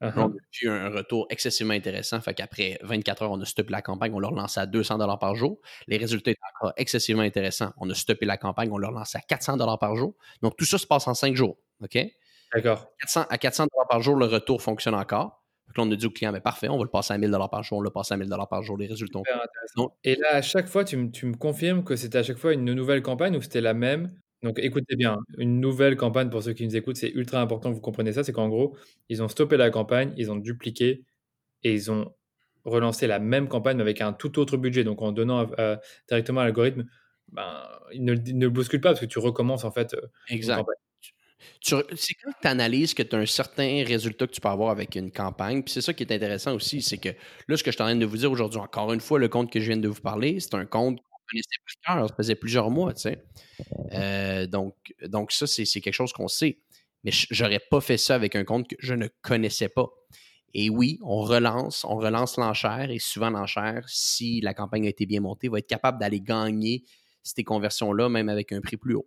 Uh-huh. On a eu un retour excessivement intéressant. Fait qu'après 24 heures, on a stoppé la campagne, on l'a relancé à 200 dollars par jour. Les résultats étaient encore excessivement intéressants. On a stoppé la campagne, on l'a relancé à 400 dollars par jour. Donc tout ça se passe en 5 jours. OK? D'accord. à 400 dollars par jour, le retour fonctionne encore. Donc là, on a dit au client, mais parfait, on va le passer à 1000 dollars par jour, on le passe à 1000 dollars par jour, les résultats. Et là, à chaque fois, tu, me confirmes que c'était à chaque fois une nouvelle campagne ou c'était la même? Donc écoutez bien, une nouvelle campagne pour ceux qui nous écoutent, c'est ultra important que vous compreniez ça, c'est qu'en gros, ils ont stoppé la campagne, ils ont dupliqué et ils ont relancé la même campagne mais avec un tout autre budget. Donc en donnant directement à l'algorithme, ben, il ne, le bouscule pas parce que tu recommences en fait. Euh, exact. C'est quand tu analyses que tu as un certain résultat que tu peux avoir avec une campagne. Puis c'est ça qui est intéressant aussi, c'est que là, ce que je suis en train de vous dire aujourd'hui, encore une fois, le compte que je viens de vous parler, c'est un compte connaissait par cœur, ça faisait plusieurs mois, tu sais. Euh, donc, donc, ça, c'est quelque chose qu'on sait. Mais j'aurais pas fait ça avec un compte que je ne connaissais pas. Et oui, on relance, on relance l'enchère et souvent l'enchère, si la campagne a été bien montée, va être capable d'aller gagner ces conversions-là, même avec un prix plus haut.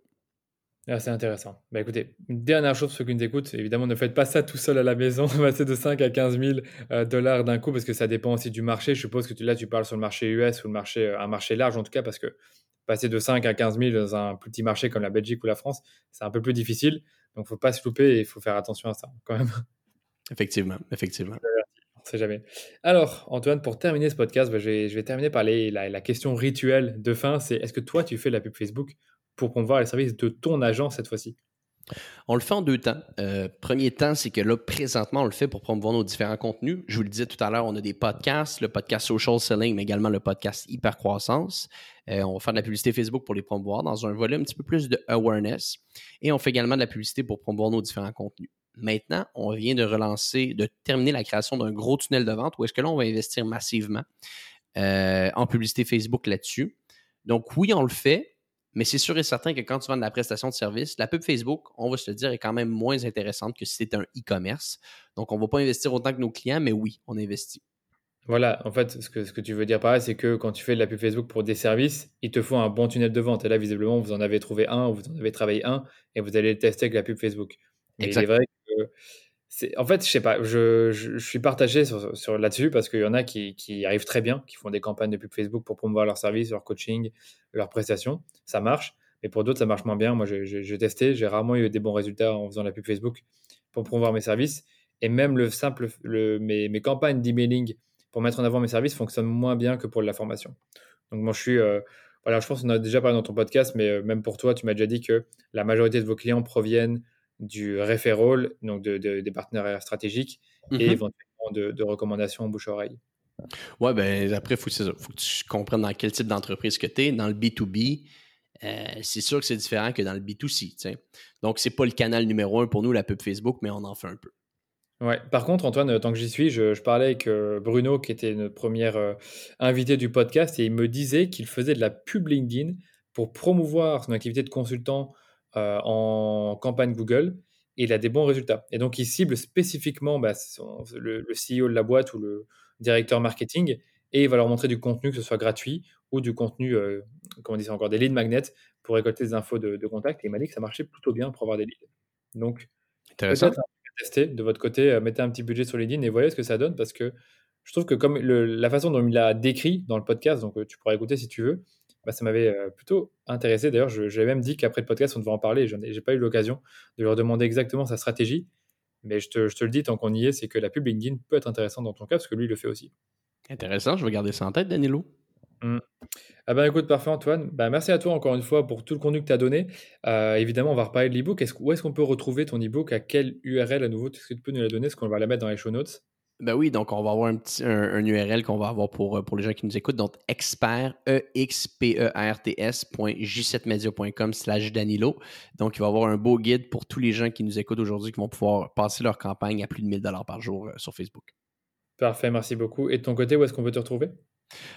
Ah, c'est intéressant. Bah, écoutez, une dernière chose pour ceux qui nous écoutent, évidemment, ne faites pas ça tout seul à la maison, passer de 5 à 15 000 euh, dollars d'un coup, parce que ça dépend aussi du marché. Je suppose que tu, là, tu parles sur le marché US ou le marché, euh, un marché large en tout cas, parce que passer de 5 à 15 000 dans un petit marché comme la Belgique ou la France, c'est un peu plus difficile. Donc, il ne faut pas se louper et il faut faire attention à ça quand même. Effectivement, effectivement. On sait jamais. Alors, Antoine, pour terminer ce podcast, bah, je, vais, terminer par la, la, question rituelle de fin. C'est est-ce que toi, tu fais la pub Facebook pour promouvoir les services de ton agent cette fois-ci? On le fait en deux temps. Euh, premier temps, c'est que là, présentement, on le fait pour promouvoir nos différents contenus. Je vous le disais tout à l'heure, on a des podcasts, le podcast Social Selling, mais également le podcast Hypercroissance. Euh, on va faire de la publicité Facebook pour les promouvoir dans un volet un petit peu plus de awareness. Et on fait également de la publicité pour promouvoir nos différents contenus. Maintenant, on vient de relancer, de terminer la création d'un gros tunnel de vente où est-ce que là, on va investir massivement euh, en publicité Facebook là-dessus. Donc oui, on le fait, mais c'est sûr et certain que quand tu vends de la prestation de service, la pub Facebook, on va se le dire, est quand même moins intéressante que si c'était un e-commerce. Donc, on ne va pas investir autant que nos clients, mais oui, on investit. Voilà, en fait, ce que, ce que tu veux dire par là, c'est que quand tu fais de la pub Facebook pour des services, il te faut un bon tunnel de vente. Et là, visiblement, vous en avez trouvé un, vous en avez travaillé un, et vous allez le tester avec la pub Facebook. Mais c'est vrai que en fait, je sais pas, je, suis partagé sur, là-dessus parce qu'il y en a qui, arrivent très bien, qui font des campagnes de pub Facebook pour promouvoir leurs services, leur coaching, leurs prestations. Ça marche. Mais pour d'autres, ça marche moins bien. Moi, j'ai testé, j'ai rarement eu des bons résultats en faisant la pub Facebook pour promouvoir mes services. Et même le simple, mes, campagnes d'emailing pour mettre en avant mes services fonctionnent moins bien que pour la formation. Donc, moi, je suis. Euh, voilà, je pense qu'on a déjà parlé dans ton podcast, mais euh, même pour toi, tu m'as déjà dit que la majorité de vos clients proviennent du referral, donc de, des partenariats stratégiques, et mhm. éventuellement de, recommandations bouche-oreille. Ouais, ben après, il faut, que tu comprennes dans quel type d'entreprise que tu es. Dans le B2B, euh, c'est sûr que c'est différent que dans le B2C. Donc, c'est pas le canal numéro un pour nous, la pub Facebook, mais on en fait un peu. Ouais. Par contre, Antoine, tant que j'y suis, je, parlais avec euh, Bruno, qui était notre première euh, invité du podcast, et il me disait qu'il faisait de la pub LinkedIn pour promouvoir son activité de consultant euh, en campagne Google et il a des bons résultats. Et donc, il cible spécifiquement bah, le, CEO de la boîte ou le directeur marketing et il va leur montrer du contenu, que ce soit gratuit ou du contenu, euh, comment on dit ça encore, des leads magnets pour récolter des infos de, contact. Et il m'a dit que ça marchait plutôt bien pour avoir des leads. Donc, intéressant. Tester de votre côté, euh, mettez un petit budget sur LinkedIn et voyez ce que ça donne parce que je trouve que comme la façon dont il l'a décrit dans le podcast, donc tu pourras écouter si tu veux, bah, ça m'avait euh, plutôt intéressé. D'ailleurs, j'avais même dit qu'après le podcast, on devait en parler. Je n'ai pas eu l'occasion de leur demander exactement sa stratégie. Mais je te, le dis, tant qu'on y est, c'est que la pub LinkedIn peut être intéressante dans ton cas, parce que lui, il le fait aussi. Intéressant, je vais garder ça en tête, Danilo. Mmh. Ah ben écoute, parfait Antoine. Bah, merci à toi encore une fois pour tout le contenu que tu as donné. Euh, évidemment, on va reparler de l'ebook. où est-ce qu'on peut retrouver ton ebook? À quelle URL à nouveau Est-ce que tu peux nous la donner? Est-ce qu'on va la mettre dans les show notes? Ben oui, donc on va avoir un petit un, URL qu'on va avoir pour, euh, pour les gens qui nous écoutent. Donc expert e x p e r t s.j7media.com slash Danilo. Donc il va avoir un beau guide pour tous les gens qui nous écoutent aujourd'hui qui vont pouvoir passer leur campagne à plus de 1000 dollars par jour euh, sur Facebook. Parfait, merci beaucoup. Et de ton côté, où est-ce qu'on peut te retrouver?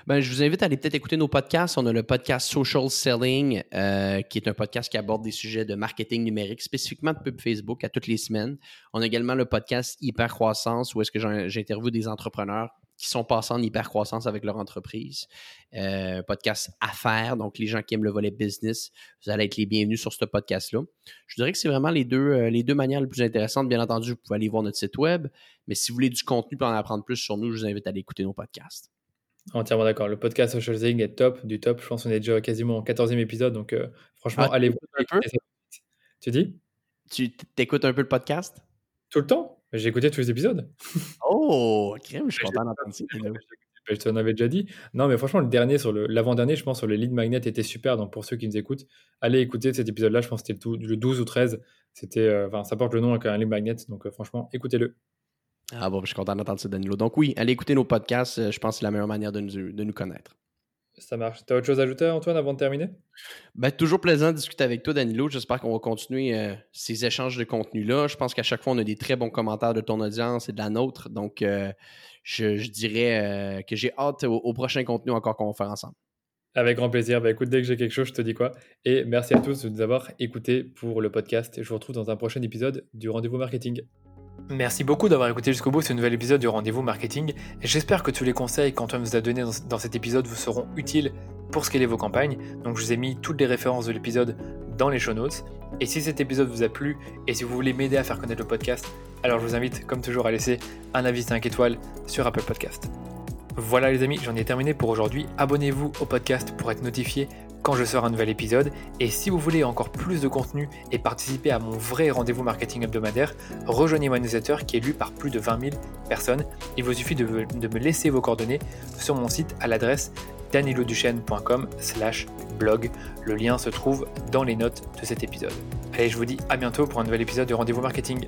Ben, je vous invite à aller peut-être écouter nos podcasts. On a le podcast Social Selling, euh, qui est un podcast qui aborde des sujets de marketing numérique, spécifiquement de pub Facebook à toutes les semaines. On a également le podcast Hyper Croissance, où est-ce que j'interviewe des entrepreneurs qui sont passés en hyper croissance avec leur entreprise. Euh, podcast affaires, donc les gens qui aiment le volet business, vous allez être les bienvenus sur ce podcast-là. Je dirais que c'est vraiment les deux, euh, les deux manières les plus intéressantes. Bien entendu, vous pouvez aller voir notre site web, mais si vous voulez du contenu pour en apprendre plus sur nous, je vous invite à aller écouter nos podcasts. Entièrement d'accord. Le podcast Social Selling est top, du top. Je pense qu'on est déjà quasiment au 14e épisode. Donc, euh, franchement, ah, allez voir. Tu dis? Tu t'écoutes un peu le podcast? Tout le temps. J'ai écouté tous les épisodes. Oh, crème, je suis content d'entendre ça. Je t'en avais déjà dit. Non, mais franchement, le dernier, sur l'avant-dernier, je pense, sur le lead magnet était super. Donc, pour ceux qui nous écoutent, allez écouter cet épisode-là. Je pense que c'était le, 12 ou 13. C'était, euh, enfin, ça porte le nom avec un lead magnet. Donc, euh, franchement, écoutez-le. Ah bon, je suis content d'entendre ça, Danilo. Donc oui, allez écouter nos podcasts. Euh, je pense que c'est la meilleure manière de nous, de nous connaître. Ça marche. Tu as autre chose à ajouter, Antoine, avant de terminer? Ben, toujours plaisant de discuter avec toi, Danilo. J'espère qu'on va continuer euh, ces échanges de contenu-là. Je pense qu'à chaque fois, on a des très bons commentaires de ton audience et de la nôtre. Donc, euh, je, dirais que j'ai hâte au, prochain contenu encore qu'on va faire ensemble. Avec grand plaisir. Ben, écoute, dès que j'ai quelque chose, je te dis quoi. Et merci à tous de nous avoir écoutés pour le podcast. Je vous retrouve dans un prochain épisode du Rendez-vous Marketing. Merci beaucoup d'avoir écouté jusqu'au bout ce nouvel épisode du Rendez-vous Marketing. J'espère que tous les conseils qu'Antoine vous a donnés dans cet épisode vous seront utiles pour scaler vos campagnes. Donc je vous ai mis toutes les références de l'épisode dans les show notes. Et si cet épisode vous a plu et si vous voulez m'aider à faire connaître le podcast, alors je vous invite comme toujours à laisser un avis 5 étoiles sur Apple Podcast. Voilà les amis, j'en ai terminé pour aujourd'hui. Abonnez-vous au podcast pour être notifié quand je sors un nouvel épisode. Et si vous voulez encore plus de contenu et participer à mon vrai rendez-vous marketing hebdomadaire, rejoignez mon newsletter qui est lu par plus de 20 000 personnes. Il vous suffit de, me laisser vos coordonnées sur mon site à l'adresse daniloduchesne.com slash blog. Le lien se trouve dans les notes de cet épisode. Allez, je vous dis à bientôt pour un nouvel épisode de Rendez-vous Marketing.